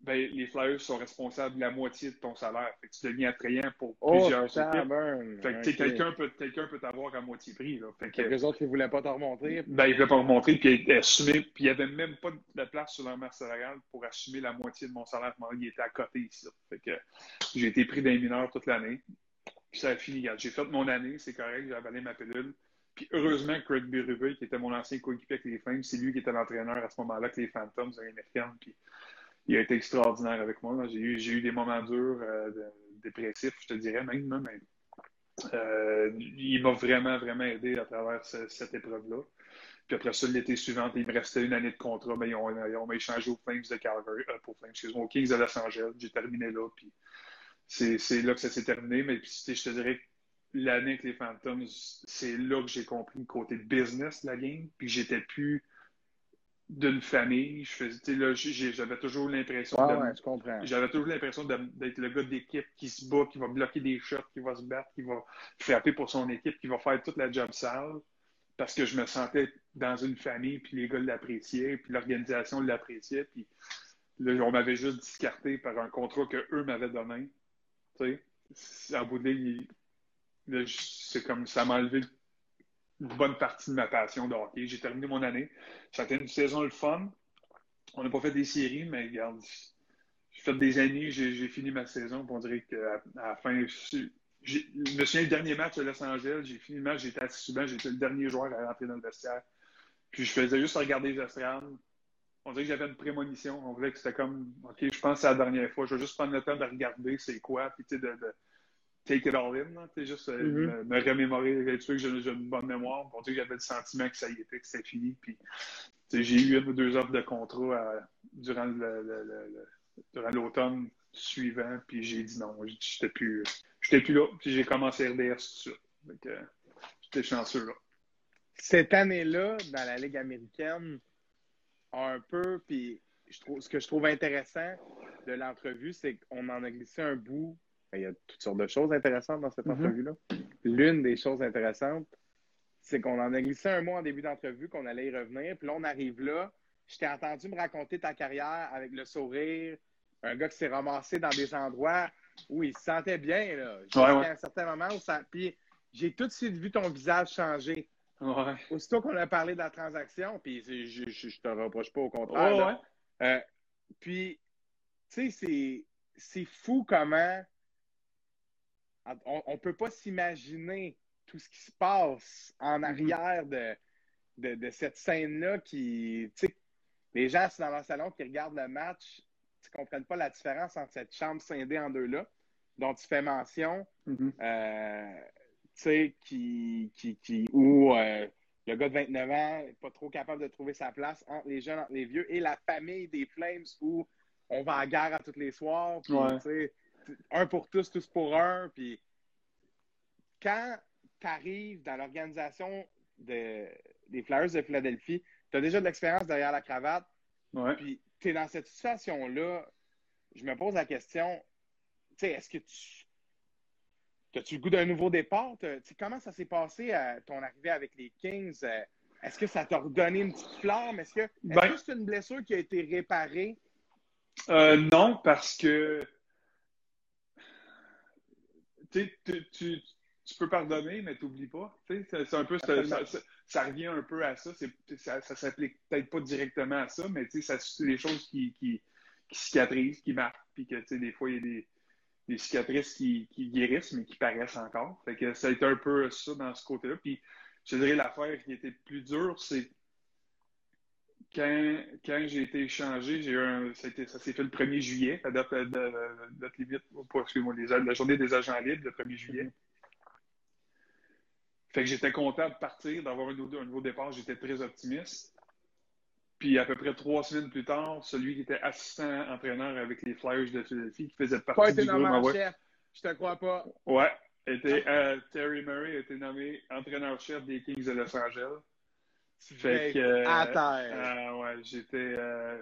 ben, les Flyers sont responsables de la moitié de ton salaire. Fait que tu deviens attrayant pour oh, plusieurs équipes. Fait que quelqu'un peut, quelqu'un peut t'avoir à moitié prix. Là. Fait que, les autres qui ne voulaient pas te remontrer. Ben, ils ne voulaient pas remontrer, puis assumer. Puis il n'y avait même pas de place sur leur masse salariale pour assumer la moitié de mon salaire. Il était à côté ici. Fait que j'ai été pris d'un mineur toute l'année. Puis ça a fini. J'ai fait mon année, c'est correct, j'ai avalé ma pilule. Puis heureusement, Craig Berube, qui était mon ancien coéquipier avec les Flames, c'est lui qui était l'entraîneur à ce moment-là avec les Phantoms américains. Puis il a été extraordinaire avec moi. J'ai eu, des moments durs, euh, dépressifs, je te dirais même. mais euh, il m'a vraiment, vraiment aidé à travers cette épreuve-là. Puis après ça, l'été suivant, il me restait une année de contrat. Mais ben, on, m'a échangé aux Flames de Calgary, euh, pour Flames, excuse-moi, aux Kings de Los Angeles. J'ai terminé là. Puis c'est là que ça s'est terminé. Mais puis, je te dirais l'année avec les Phantoms, c'est là que j'ai compris le côté business de la game. Puis j'étais plus d'une famille. Je faisais, là, j'avais toujours l'impression j'avais toujours l'impression d'être le gars d'équipe qui se bat, qui va bloquer des shots, qui va se battre, qui va frapper pour son équipe, qui va faire toute la job sale. Parce que je me sentais dans une famille, puis les gars l'appréciaient, puis l'organisation l'appréciait, puis là, on m'avait juste discarté par un contrat que eux m'avaient donné. Tu sais, en bout de ligne, c'est comme ça m'a enlevé une bonne partie de ma passion de hockey. J'ai terminé mon année. Ça a été une saison le fun. On n'a pas fait des séries, mais regarde, j'ai fait des années, j'ai fini ma saison. On dirait qu'à la fin, je me souviens, le dernier match à Los Angeles, j'ai fini le match, j'étais assis souvent, j'étais le dernier joueur à rentrer dans le vestiaire. Puis je faisais juste regarder les estrades. On dirait que j'avais une prémonition. On voulait que c'était comme, OK, je pense que c'est la dernière fois. Je vais juste prendre le temps de regarder c'est quoi, puis tu sais, de, take it all in. Juste euh, mm-hmm. me, remémorer, être sûr que j'ai une bonne mémoire. On dirait que j'avais le sentiment que ça y était, que c'était fini. Puis j'ai eu une ou deux offres de contrat euh, durant l'automne suivant, puis j'ai dit non, j'étais plus, j'étais plus là, puis j'ai commencé RDS tout de suite. j'étais chanceux là. Cette année-là, dans la Ligue américaine, un peu, puis je trouve, ce que je trouve intéressant de l'entrevue, c'est qu'on en a glissé un bout. Il y a toutes sortes de choses intéressantes dans cette mm-hmm. entrevue-là. L'une des choses intéressantes, c'est qu'on en a glissé un mot en début d'entrevue, qu'on allait y revenir. Puis là, on arrive là. Je t'ai entendu me raconter ta carrière avec le sourire, un gars qui s'est ramassé dans des endroits où il se sentait bien. Là. À un certain moment où ça. Puis j'ai tout de suite vu ton visage changer. Aussitôt qu'on a parlé de la transaction, puis je, je, te reproche pas au contraire. Euh, puis, tu sais, c'est fou comment on ne peut pas s'imaginer tout ce qui se passe en mm-hmm. arrière de, de, de cette scène-là qui, tu sais, les gens sont dans leur salon qui regardent le match, ne comprennent pas la différence entre cette chambre scindée en deux-là, dont tu fais mention, mm-hmm. euh, tu sais, qui, qui, qui, où euh, le gars de 29 ans n'est pas trop capable de trouver sa place entre les jeunes, entre les vieux, et la famille des Flames où on va à guerre à tous les soirs, puis, un pour tous, tous pour un, puis quand tu arrives dans l'organisation de, des Flyers de Philadelphie, tu as déjà de l'expérience derrière la cravate, puis tu es dans cette situation-là, je me pose la question, tu sais, est-ce que tu. As-tu le goût d'un nouveau départ? Comment ça s'est passé à euh, ton arrivée avec les Kings? Euh, est-ce que ça t'a redonné une petite flamme? Est-ce que ben c'est une blessure qui a été réparée? Euh, non, parce que tu, tu, tu peux pardonner, mais tu n'oublies pas. C'est un peu ça, revient un peu à ça. Ça ne s'applique peut-être pas directement à ça, mais c'est des choses qui, qui, cicatrisent, qui marquent, puis que des fois, il y a des, des cicatrices qui, guérissent, mais qui paraissent encore. Fait que ça a été un peu ça dans ce côté-là. Puis je dirais l'affaire qui était plus dure, c'est quand, quand j'ai été échangé, j'ai un, ça, s'est fait le 1er juillet, la date, de, limite, excusez-moi, la journée des agents libres, le 1er juillet. Fait que j'étais content de partir, d'avoir un, nouveau départ. J'étais très optimiste. Puis à peu près trois semaines plus tard, celui qui était assistant entraîneur avec les Flyers de Philadelphie, qui faisait partie pas été du nommé chef. Je te crois pas. Ouais. Était, euh, Terry Murray a été nommé entraîneur-chef des Kings de Los Angeles. Fait que, à terre. Euh, ouais, j'étais, euh,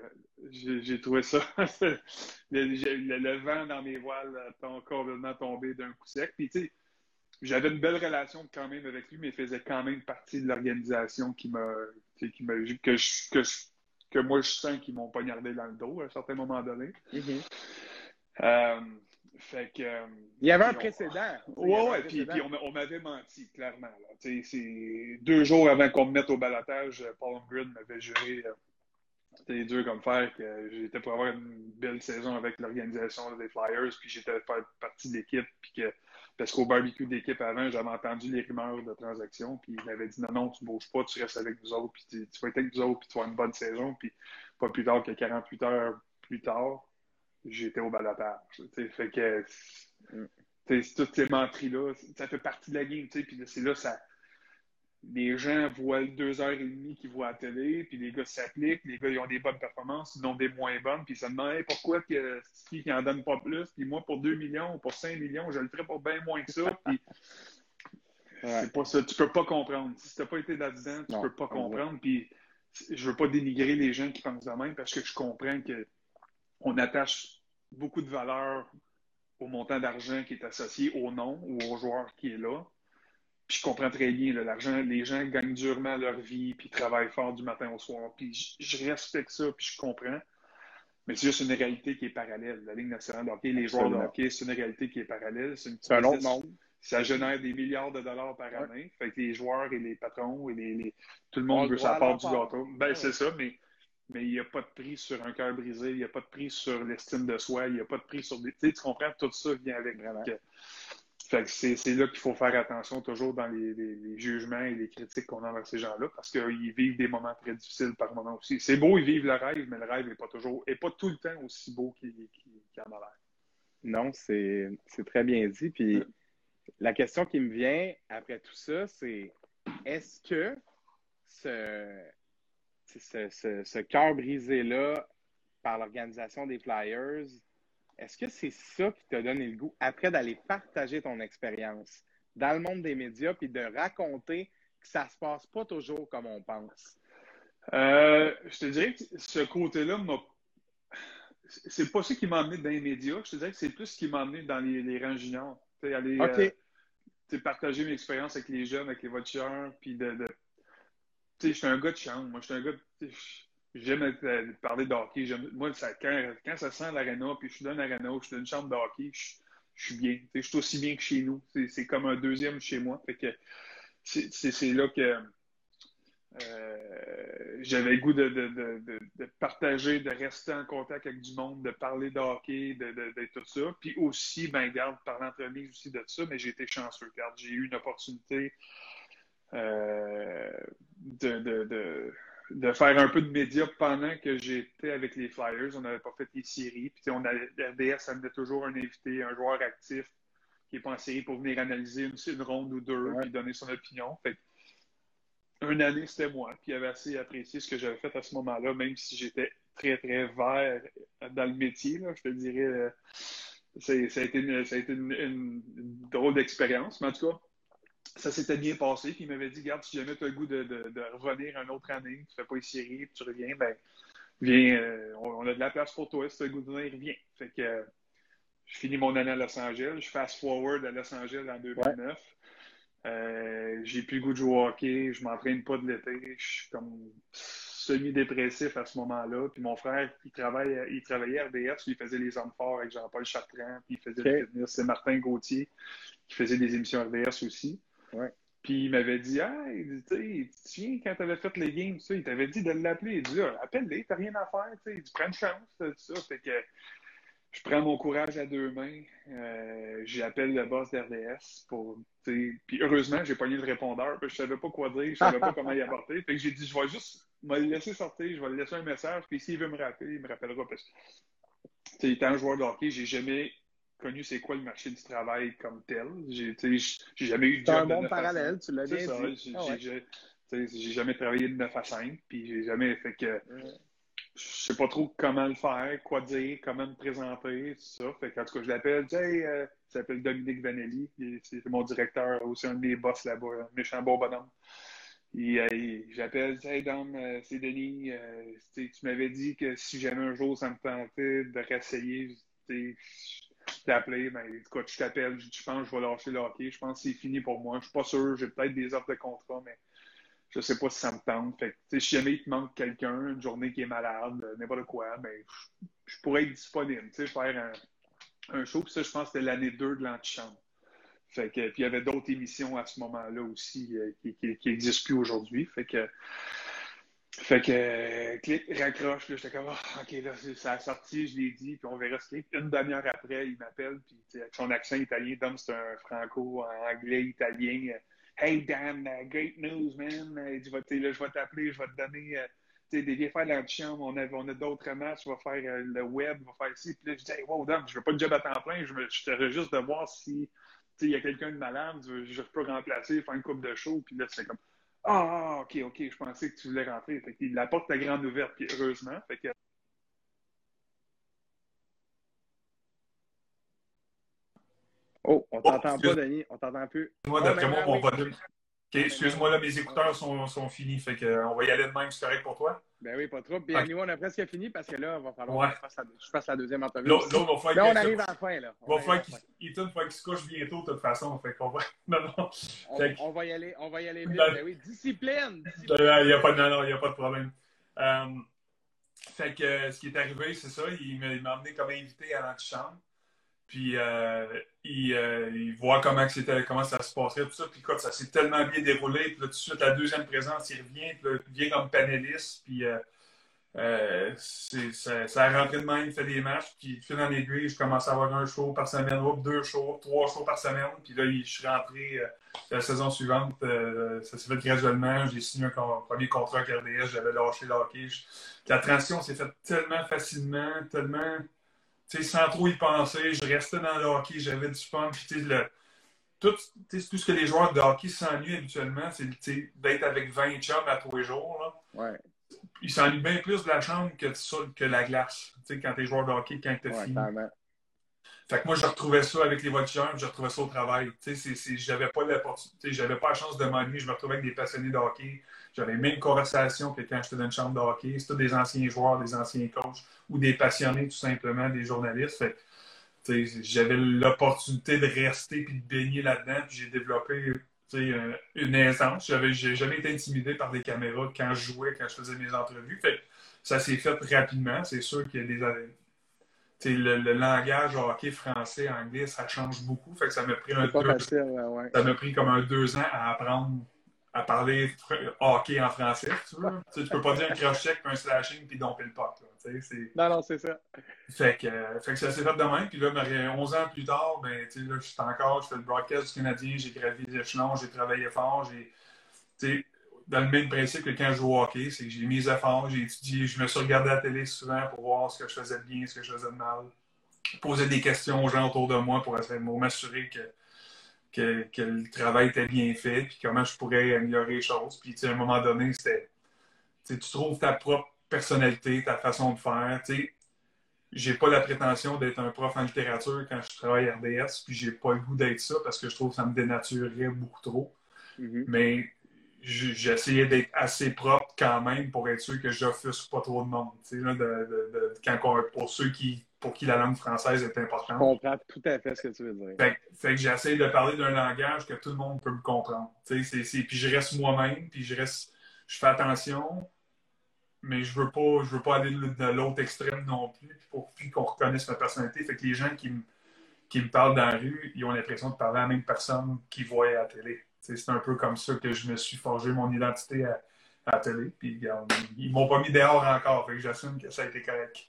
j'ai trouvé ça. le, le, vent dans mes voiles a complètement tombé d'un coup sec. Puis tu sais, j'avais une belle relation quand même avec lui, mais il faisait quand même partie de l'organisation qui m'a, qui m'a, que, que, que moi je sens qu'ils m'ont poignardé dans le dos à un certain moment donné. Mm-hmm. Euh, fait que, il y avait un précédent. Oui, ouais, puis, puis on, m'avait menti, clairement. C'est deux jours avant qu'on me mette au balotage, Paul Holmgren m'avait juré euh, c'était dur comme faire que j'étais pour avoir une belle saison avec l'organisation des Flyers, puis j'étais faire partie de l'équipe, puis que parce qu'au barbecue d'équipe avant, j'avais entendu les rumeurs de transactions, puis il m'avait dit non, non, tu bouges pas, tu restes avec nous autres, puis tu, vas être avec nous autres, puis tu vas avoir une bonne saison, puis pas plus tard que 48 heures plus tard, j'étais au balotage. Fait que toutes ces menteries-là, ça fait partie de la game, puis c'est là ça les gens voient deux heures et demie qu'ils voient à la télé, puis les gars s'appliquent, les gars ils ont des bonnes performances, ils ont des moins bonnes, puis ils se demandent pourquoi que, qui n'en donne pas plus, puis moi pour 2 millions ou pour 5 millions, je le ferais pour bien moins que ça. Puis... C'est pas ça, tu peux pas comprendre. Si tu n'as pas été là-dedans, tu peux pas comprendre. Puis je veux pas dénigrer les gens qui pensent de même parce que je comprends qu'on attache beaucoup de valeur au montant d'argent qui est associé au nom ou au joueur qui est là. Puis je comprends très bien, l'argent, les gens gagnent durement leur vie, puis travaillent fort du matin au soir. Puis je, respecte ça, puis je comprends. Mais c'est juste une réalité qui est parallèle. La Ligue nationale de hockey, les joueurs de hockey, c'est une réalité qui est parallèle. C'est un autre monde. Ça génère des milliards de dollars par année. Fait que les joueurs et les patrons et les, tout le monde veut sa part du gâteau. Ben, c'est ça, mais mais il n'y a pas de prix sur un cœur brisé, il n'y a pas de prix sur l'estime de soi, il n'y a pas de prix sur des. Tu, comprends, tout ça vient avec. Vraiment. Fait que c'est, là qu'il faut faire attention toujours dans les, jugements et les critiques qu'on a envers ces gens-là, parce qu'ils vivent des moments très difficiles par moment aussi. C'est beau, ils vivent le rêve, mais le rêve n'est pas toujours, et pas tout le temps aussi beau qu'il, en a l'air. Non, c'est, très bien dit. Puis la question qui me vient après tout ça, c'est est-ce que ce, ce, ce cœur brisé-là par l'organisation des Flyers, est-ce que c'est ça qui t'a donné le goût après d'aller partager ton expérience dans le monde des médias puis de raconter que ça se passe pas toujours comme on pense? Euh, je te dirais que ce côté-là m'a. C'est pas ça qui m'a amené dans les médias. Je te dirais que c'est plus ce qui m'a amené dans les, les rangs juniors. Aller euh, partager mes expériences avec les jeunes, avec les voitures, puis de. de... je suis un gars de chambre. Moi, je suis un gars. J'aime parler de hockey. Moi, quand, ça sent l'arena, puis je suis dans l'arena, je suis dans une chambre de hockey, je, suis bien. Je suis aussi bien que chez nous. C'est comme un deuxième chez moi. C'est là que euh, j'avais le goût de, partager, de rester en contact avec du monde, de parler de hockey, de, tout ça. Puis aussi, ben, garde, par l'entremise aussi de ça, mais j'ai été chanceux. Garde, j'ai eu une opportunité euh, de de faire un peu de médias pendant que j'étais avec les Flyers. On n'avait pas fait les séries. Puis on a, RDS amenait toujours un invité, un joueur actif qui n'est pas en série pour venir analyser une, ronde ou deux et donner son opinion. Fait une année, c'était moi. Puis il avait assez apprécié ce que j'avais fait à ce moment-là, même si j'étais très, très vert dans le métier. je te dirais, euh, ça, a été, une, une drôle d'expérience. Mais en tout cas, ça s'était bien passé. Puis il m'avait dit, garde, si jamais tu as le goût de, revenir une autre année, tu fais pas une série, puis tu reviens, ben viens, euh, on, a de la place pour toi. Si tu as le goût de venir, viens. Fait que je finis mon année à Los Angeles. Je fast forward à Los Angeles en 2009. Euh, j'ai plus le goût de jouer au hockey. Je m'entraîne pas de l'été. Je suis comme semi-dépressif à ce moment-là. Puis mon frère, il, travaille, il travaillait à RDS, il faisait les hommes forts avec Jean-Paul Chartrand, puis il faisait le fitness. C'est Martin Gauthier qui faisait des émissions RDS aussi. Puis il m'avait dit, ah, tu te viens quand tu avais fait les games, il t'avait dit de l'appeler. Il dit, ah, appelle-les, t'as rien à faire, tu prends une chance, tout ça. Fait que je prends mon courage à deux mains, euh, j'appelle le boss d'RDS pour, puis heureusement, j'ai pogné le répondeur, parce que je savais pas quoi dire, je savais pas comment y apporter. Fait que j'ai dit, je vais juste me laisser sortir, je vais lui laisser un message, puis s'il veut me rappeler, il me rappellera parce que, étant joueur de hockey, j'ai jamais connu c'est quoi le marché du travail comme tel. J'ai jamais eu de job. un monde parallèle, tu l'as bien dit. Ah j'ai jamais travaillé de 9 à 5, puis j'ai jamais fait que. Je sais pas trop comment le faire, quoi dire, comment me présenter, tout ça. Fait que, en tout cas, je l'appelle, hey, euh, il s'appelle Dominique Vanelli, c'est mon directeur, aussi un de mes boss là-bas, un méchant bon bonhomme. Et, j'appelle, hey Dom, euh, c'est Denis, euh, tu m'avais dit que si jamais un jour ça me tentait de réessayer, t'appeler, mais ben, écoute, je t'appelle, je pense que je vais lâcher le hockey, je pense que c'est fini pour moi. Je suis pas sûr, j'ai peut-être des offres de contrat, mais je sais pas si ça me tente. Fait que, si jamais il te manque quelqu'un, une journée qui est malade, n'importe quoi, ben, je, pourrais être disponible, tu sais, faire un, un show. Puis ça, je pense que c'était l'année 2 de l'antichambre. Fait que, puis il y avait d'autres émissions à ce moment-là aussi euh, qui, qui, existent plus aujourd'hui. Fait que, fait que, euh, clic, raccroche, là, j'étais comme, oh, OK, là, ça a sorti, je l'ai dit, puis on verra ce qu'il Une demi-heure après, il m'appelle, puis avec son accent italien, Dom, c'est un franco, anglais, italien. Euh, hey, Dan, uh, great news, man. Euh, je vais t'appeler, je vais te donner des viens faire l'antichambre, on a, on a d'autres matchs, je vais faire le web, je vais faire ici. Puis là, je dis, hey, wow, Dom, je veux pas de job à temps plein, je, te juste de voir si il y a quelqu'un de malade, je peux remplacer, faire une coupe de show, puis là, c'est comme, ah, ok, ok, je pensais que tu voulais rentrer. Fait qu'il la porte la grande ouverte, puis heureusement. Fait que... Oh, on t'entend pas, Denis. On t'entend plus. Moi, d'après moi, mon volume. OK, excuse-moi, là, mes écouteurs sont, sont finis. Fait qu'on va y aller de même, c'est correct pour toi? Ben oui, pas trop. Puis okay. on a presque fini parce que là, il va falloir que je fasse, la, deuxième. Là, là, va là on arrive à la fin. Là. On va falloir qu'il se couche bientôt, de toute façon. Fait qu'on va. Non, non. On, va y aller, on va y aller vite. Ben, oui, discipline! Il n'y a, pas, non, non, y a pas de problème. Euh, fait que euh, ce qui est arrivé, c'est ça. Il m'a emmené comme invité à l'antichambre. Puis euh, il, euh, il, voit comment, comment ça se passerait, tout ça. Puis écoute, ça s'est tellement bien déroulé. Puis là, tout de suite, la deuxième présence, il revient. Puis il vient comme panéliste. Puis euh, ça, a rentré de même, il fait des matchs, puis fil en aiguille, je commence à avoir un show par semaine, deux shows, trois shows par semaine, puis là, je suis rentré la saison suivante, ça s'est fait graduellement, j'ai signé un, premier contrat avec RDS, j'avais lâché le hockey. la transition s'est faite tellement facilement, tellement, sans trop y penser, je restais dans le hockey, j'avais du fun, puis le, tout, tout, ce que les joueurs de hockey s'ennuient habituellement, c'est d'être avec 20 chums à tous les jours. Là. Ouais il s'ennuie bien plus de la chambre que, de, que la glace, quand t'es joueur de hockey, quand t'es ouais, fini. Fait que moi, je retrouvais ça avec les voitures, je retrouvais ça au travail. J'avais pas j'avais pas la chance de m'ennuyer. Je me retrouvais avec des passionnés de hockey. J'avais les mêmes conversations que quand j'étais dans une chambre de hockey. C'était des anciens joueurs, des anciens coachs ou des passionnés, tout simplement, des journalistes. Fait j'avais l'opportunité de rester puis de baigner là-dedans. Puis j'ai développé euh, une aisance. J'avais jamais été intimidé par des caméras quand je jouais, quand je faisais mes entrevues. Fait ça s'est fait rapidement. C'est sûr qu'il y a des. Le, le, langage hockey français, anglais, ça change beaucoup. Fait que ça m'a pris un deux, Ça m'a pris comme un deux ans à apprendre à parler hockey en français, tu veux. tu, peux pas dire un cross-check, un slashing, puis domper le puck. Non, non, c'est ça. Fait que, fait que ça s'est fait de même. Puis là, 11 ans plus tard, ben, là, je suis encore, je fais le broadcast du Canadien, j'ai gravi les échelons, j'ai travaillé fort, j'ai, dans le même principe que quand je joue au hockey, c'est que j'ai mis efforts, j'ai étudié, je me suis regardé à la télé souvent pour voir ce que je faisais de bien, ce que je faisais de mal. Poser des questions aux gens autour de moi pour, pour m'assurer que, que, que, le travail était bien fait, puis comment je pourrais améliorer les choses. Puis, à un moment donné, c'était, tu trouves ta propre personnalité, ta façon de faire. Tu sais, j'ai pas la prétention d'être un prof en littérature quand je travaille à RDS, puis j'ai pas le goût d'être ça parce que je trouve que ça me dénaturerait beaucoup trop. Mm-hmm. Mais j'essayais d'être assez propre quand même pour être sûr que j'offusque pas trop de monde. Tu sais, de, de, quand pour ceux qui, pour qui la langue française est importante. Je comprends tout à fait ce que tu veux dire. Fait, fait que j'essaie de parler d'un langage que tout le monde peut me comprendre. Puis je reste moi-même, puis je reste, je fais attention, mais je veux pas, je veux pas aller de l'autre extrême non plus, pour qu'on reconnaisse ma personnalité. Fait que les gens qui me, qui me parlent dans la rue, ils ont l'impression de parler à la même personne qu'ils voient à la télé. C'est un peu comme ça que je me suis forgé mon identité à, la télé. Puis ils m'ont pas mis dehors encore, fait que j'assume que ça a été correct.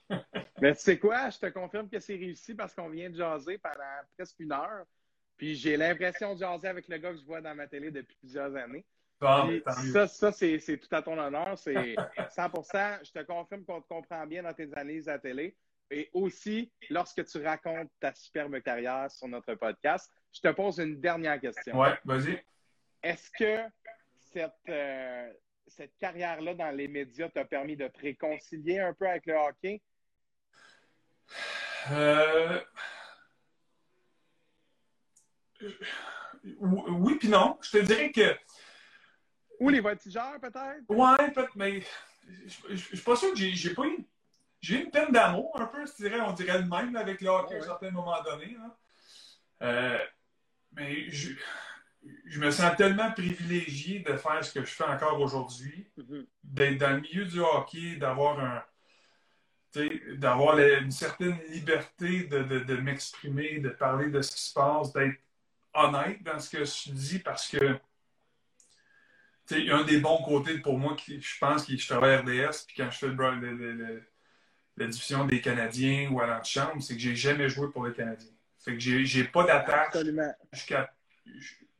Mais tu sais quoi, je te confirme que c'est réussi parce qu'on vient de jaser pendant presque une heure. Puis j'ai l'impression de jaser avec le gars que je vois dans ma télé depuis plusieurs années ça, ça c'est tout à ton honneur. C'est 100 Je te confirme qu'on te comprend bien dans tes analyses à télé. Et aussi, lorsque tu racontes ta superbe carrière sur notre podcast, je te pose une dernière question. Ouais, vas-y. Est-ce que cette, euh, cette carrière-là dans les médias t'a permis de te réconcilier un peu avec le hockey? Euh... Oui, puis non. Je te dirais que ou les voltigeurs, peut-être? Ouais, peut-être, mais je suis pas sûr que j'ai pas eu. J'ai une peine d'amour, un peu, je dirais, on dirait le même avec le hockey à un certain moment donné. Euh, mais je, je, me sens tellement privilégié de faire ce que je fais encore aujourd'hui, mm-hmm. d'être dans le milieu du hockey, d'avoir un d'avoir une certaine liberté de, de, de m'exprimer, de parler de ce qui se passe, d'être honnête dans ce que je dis parce que un des bons côtés pour moi, qui, je pense que je travaille à RDS, puis quand je fais le, la diffusion des Canadiens ou à l'antichambre, c'est que j'ai jamais joué pour les Canadiens. Fait que j'ai pas d'attaque.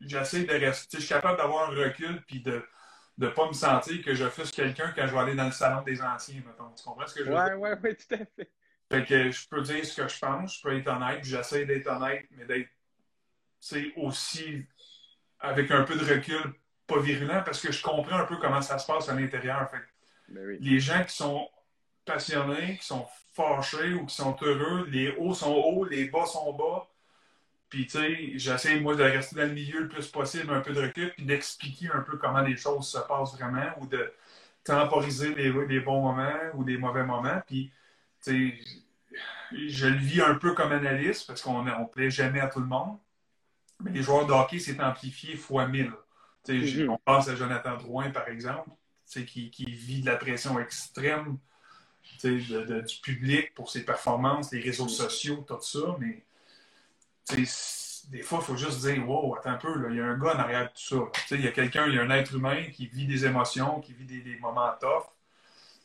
J'essaie de rester. Je suis capable d'avoir un recul puis de ne pas me sentir que je fais quelqu'un quand je vais aller dans le salon des anciens, mettons. Tu comprends ce que je veux dire? Oui, oui, oui, tout à fait. Fait que je peux dire ce que je pense, je peux être honnête, j'essaie d'être honnête, mais d'être aussi avec un peu de recul pas virulent parce que je comprends un peu comment ça se passe à l'intérieur. Ben les gens qui sont passionnés, qui sont fâchés ou qui sont heureux, les hauts sont hauts, les bas sont bas. Puis, tu sais, j'essaie, moi, de rester dans le milieu le plus possible, un peu de recul, puis d'expliquer un peu comment les choses se passent vraiment ou de temporiser les, les bons moments ou les mauvais moments. Puis, tu sais, je le vis un peu comme analyste parce qu'on ne plaît jamais à tout le monde. Mais les joueurs de hockey, c'est amplifié fois mille. Mhm. On pense à Jonathan Drouin, par exemple, qui, qui, vit de la pression extrême de, du public pour ses performances, les réseaux sociaux, tout ça. Mais des fois, il faut juste dire Wow, attends un peu, il y a un gars en arrière de tout ça. Il y a quelqu'un, il y a un être humain qui vit des émotions, qui vit des, moments tough.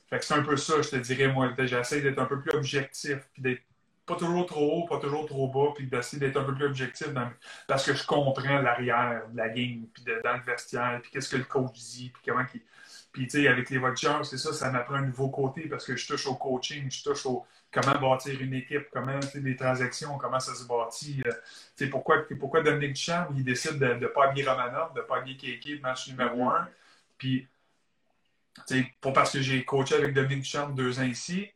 Fait que c'est un peu ça, je te dirais, moi. J'essaie d'être un peu plus objectif, puis d'être pas toujours trop haut, pas toujours trop bas, puis d'essayer d'être un peu plus objectif parce que je comprends l'arrière de la game, puis dans le vestiaire, puis qu'est-ce que le coach dit, puis comment qu'il. Puis, tu sais, avec les Watchers, c'est ça, ça m'apprend un nouveau côté parce que je touche au coaching, je touche au comment bâtir une équipe, comment, tu sais, des transactions, comment ça se bâtit. Euh, tu sais, pourquoi, pourquoi Dominique Duchamp, il décide de ne pas habiller Romanov, de ne pas habiller Kéké, match numéro un. Puis, tu sais, pas parce que j'ai coaché avec Dominique Duchamp deux ans ici,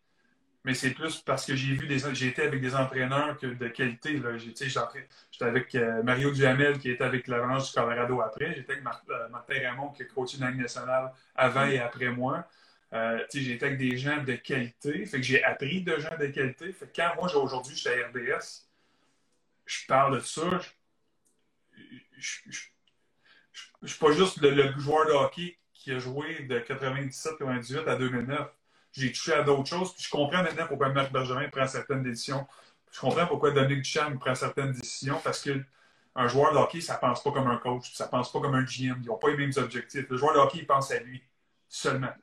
mais c'est plus parce que j'ai vu des j'ai été avec des entraîneurs de qualité. J'étais avec euh, Mario Duhamel qui était avec l'Avalanche du Colorado après. J'étais avec euh, Martin Ramon qui a coaché une Ligue nationale avant et après moi. Euh, j'étais avec des gens de qualité. Fait que j'ai appris de gens de qualité. Fait que quand moi aujourd'hui je suis à RDS, je parle de ça. Je ne suis pas juste le, le, joueur de hockey qui a joué de 97-98 à 2009 j'ai touché à d'autres choses. Puis je comprends maintenant pourquoi Marc Bergevin prend certaines décisions. Je comprends pourquoi Dominique Duchamp prend certaines décisions parce que un joueur de hockey, ça pense pas comme un coach, ça pense pas comme un GM. Ils n'ont pas les mêmes objectifs. Le joueur de hockey, il pense à lui seulement.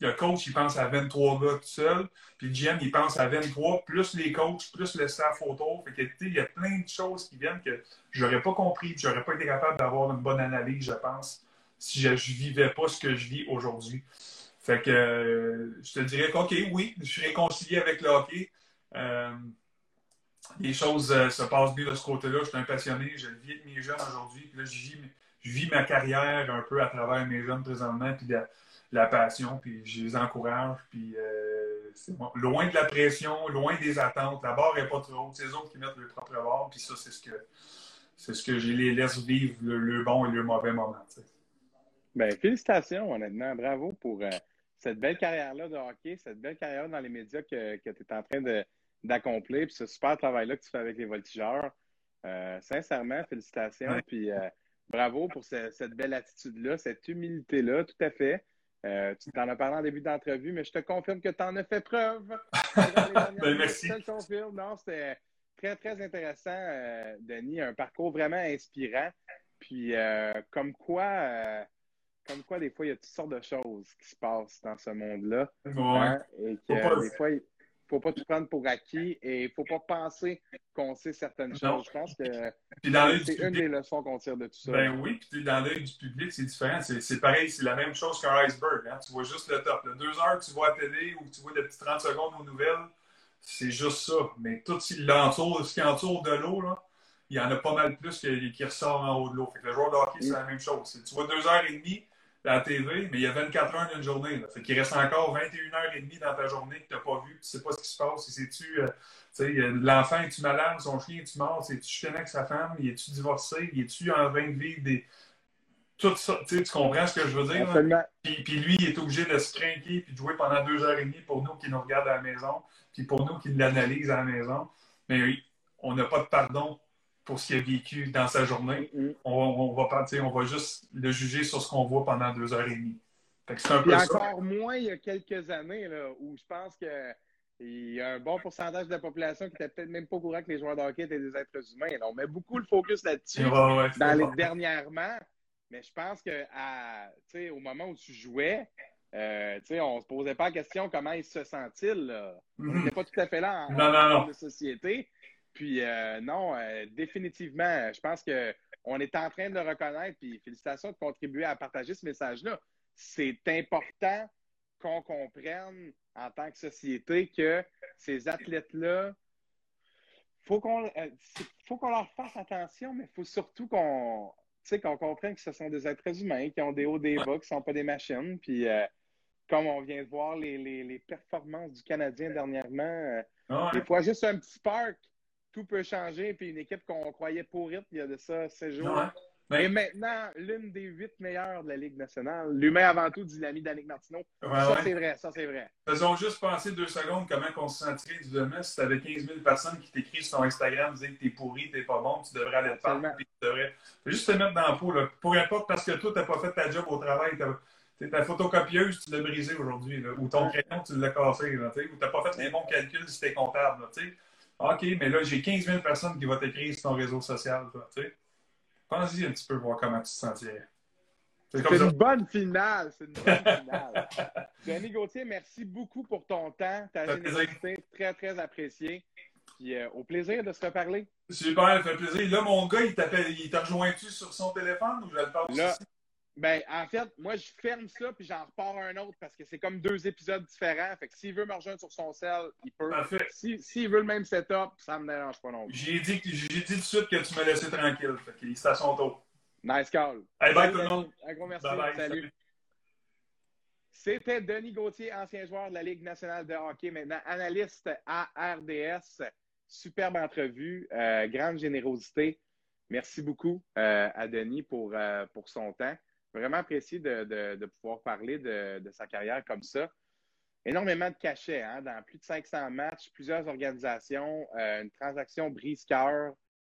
Le coach, il pense à 23 gars tout seul, puis le GM, il pense à 23, plus les coachs, plus le staff autour. Fait que, il y a plein de choses qui viennent que je n'aurais pas compris, je n'aurais pas été capable d'avoir une bonne analyse, je pense, si je ne vivais pas ce que je vis aujourd'hui. Fait que euh, je te dirais qu'OK, oui, je suis réconcilié avec le hockey. Euh, les choses euh, se passent bien de ce côté-là. Je suis un passionné. Je vis avec mes jeunes aujourd'hui. Là, je vis, ma carrière un peu à travers mes jeunes présentement, puis la, passion, puis je les encourage. Puis c'est loin de la pression, loin des attentes. La barre n'est pas trop haute. C'est eux autres qui mettent leur propre barre. Puis ça, c'est ce que c'est ce que je les laisse vivre le, bon et le mauvais moment. Ben, félicitations, honnêtement. Bravo pour cette belle carrière-là de hockey, cette belle carrière dans les médias que, que tu es en train d'accomplir, puis ce super travail-là que tu fais avec les voltigeurs. Euh, sincèrement, félicitations. Puis euh, bravo pour cette belle attitude-là, cette humilité-là, tout à fait. Euh, tu t'en as parlé en début d'entrevue, mais je te confirme que tu en as fait preuve. ben, merci. Je te confirme. Non, c'était très, très intéressant, Denis. Un parcours vraiment inspirant. Puis, comme quoi, comme quoi, des fois, il y a toutes sortes de choses qui se passent dans ce monde-là. Hein, et que des fois, il ne faut pas tout prendre pour acquis et il ne faut pas penser qu'on sait certaines choses. Je pense que c'est une des leçons qu'on tire de tout ça. Ben oui, puis dans l'œil du public, c'est différent. C'est pareil, c'est la même chose qu'un iceberg. Hein. Tu vois juste le top. Le deux heures que tu vois à la télé ou tu vois des petites 30 secondes aux nouvelles, c'est juste ça. Mais tout ce qui entoure de l'eau, là, il y en a pas mal plus qui, qui ressort en haut de l'eau. le joueur de hockey, c'est la même chose. Tu vois deux heures et demie, la TV, mais il y a 24 heures d'une journée. Là. Fait qu'il reste encore 21 h et demie dans ta journée que tu n'as pas vu, tu ne sais pas ce qui se passe. C'est-tu, euh, euh, l'enfant, est-tu malade, son chien, est-tu mort, est-tu chicané avec sa femme, est-tu divorcé, est-tu en train de vivre des. Tout ça, tu comprends ce que je veux dire? Puis, puis, lui, il est obligé de se craquer puis de jouer pendant deux heures et demie pour nous qui nous regardent à la maison, puis pour nous qui l'analysent à la maison. Mais oui, on n'a pas de pardon pour ce qu'il a vécu dans sa journée. Mm-hmm. on, on, va on va juste le juger sur ce qu'on voit pendant deux heures et demie. c'est un peu encore moins il y a quelques années là, où je pense qu'il y a un bon pourcentage de la population qui n'était peut-être même pas au courant que les joueurs de hockey étaient des êtres humains. on met beaucoup le focus là-dessus dans les dernièrement. Mais je pense que à, au moment où tu jouais, euh, on ne se posait pas la question comment il se sent-il. On mm-hmm. n'était pas tout à fait là en, en, société. Puis euh, non, euh, définitivement, je pense qu'on est en train de le reconnaître. Puis félicitations de contribuer à partager ce message-là. C'est important qu'on comprenne en tant que société que ces athlètes-là, faut qu'on euh, faut qu'on leur fasse attention, mais il faut surtout qu'on qu'on comprenne que ce sont des êtres humains qui ont des hauts, des bas, qui ne sont pas des machines. Puis comme on vient de voir les, les, performances du Canadien dernièrement, ah des fois juste un petit spark tout peut changer. Puis une équipe qu'on croyait pourrite il y a de ça 16 jours. Et maintenant, l'une des huit meilleures de la Ligue nationale. L'humain avant tout, dit l'ami d'Annick Martineau. ça, c'est vrai. Ça, c'est vrai. Faisons juste penser deux secondes comment on se sentirait du demain si tu avais 15 000 personnes qui t'écrivent sur ton Instagram disant que t'es pourri, t'es pas bon, tu devrais aller te faire. Puis tu devrais juste te mettre dans la peau. Là. Pour importe parce que toi, t'as pas fait ta job au travail. Ta photocopieuse, tu l'as brisée aujourd'hui. Ou ton crayon, tu l'as cassé. Là, ou t'as pas fait les bons calculs si t'es comptable. OK, mais là, j'ai 15 000 personnes qui vont t'écrire sur ton réseau social. Tu sais. Pense-y un petit peu voir comment tu te sentirais. C'est une bonne finale. C'est une bonne finale. Denis Gauthier, merci beaucoup pour ton temps, ta générosité, très, très appréciée. Puis euh, au plaisir de se reparler. Super, ça fait plaisir. Là, mon gars, il t'a rejoint-tu sur son téléphone ou je le parle Là, ben, en fait, moi, je ferme ça puis j'en repars un autre parce que c'est comme deux épisodes différents. Fait que s'il veut me rejoindre sur son cell, il peut. Parfait. S'il veut le même setup, ça me dérange pas non plus. J'ai dit, dit tout de suite que tu me laissais tranquille. Fait qu'il est à son tour. Nice call. Hey, bye tout le monde. Un gros merci. salut. C'était Denis Gauthier, ancien joueur de la Ligue nationale de hockey, maintenant analyste à RDS. Superbe entrevue, euh, grande générosité. Merci beaucoup euh, à Denis pour, euh, pour son temps. Vraiment apprécié de, de, pouvoir parler de, de, sa carrière comme ça. Énormément de cachets, hein, dans plus de 500 matchs, plusieurs organisations, une transaction brise-cœur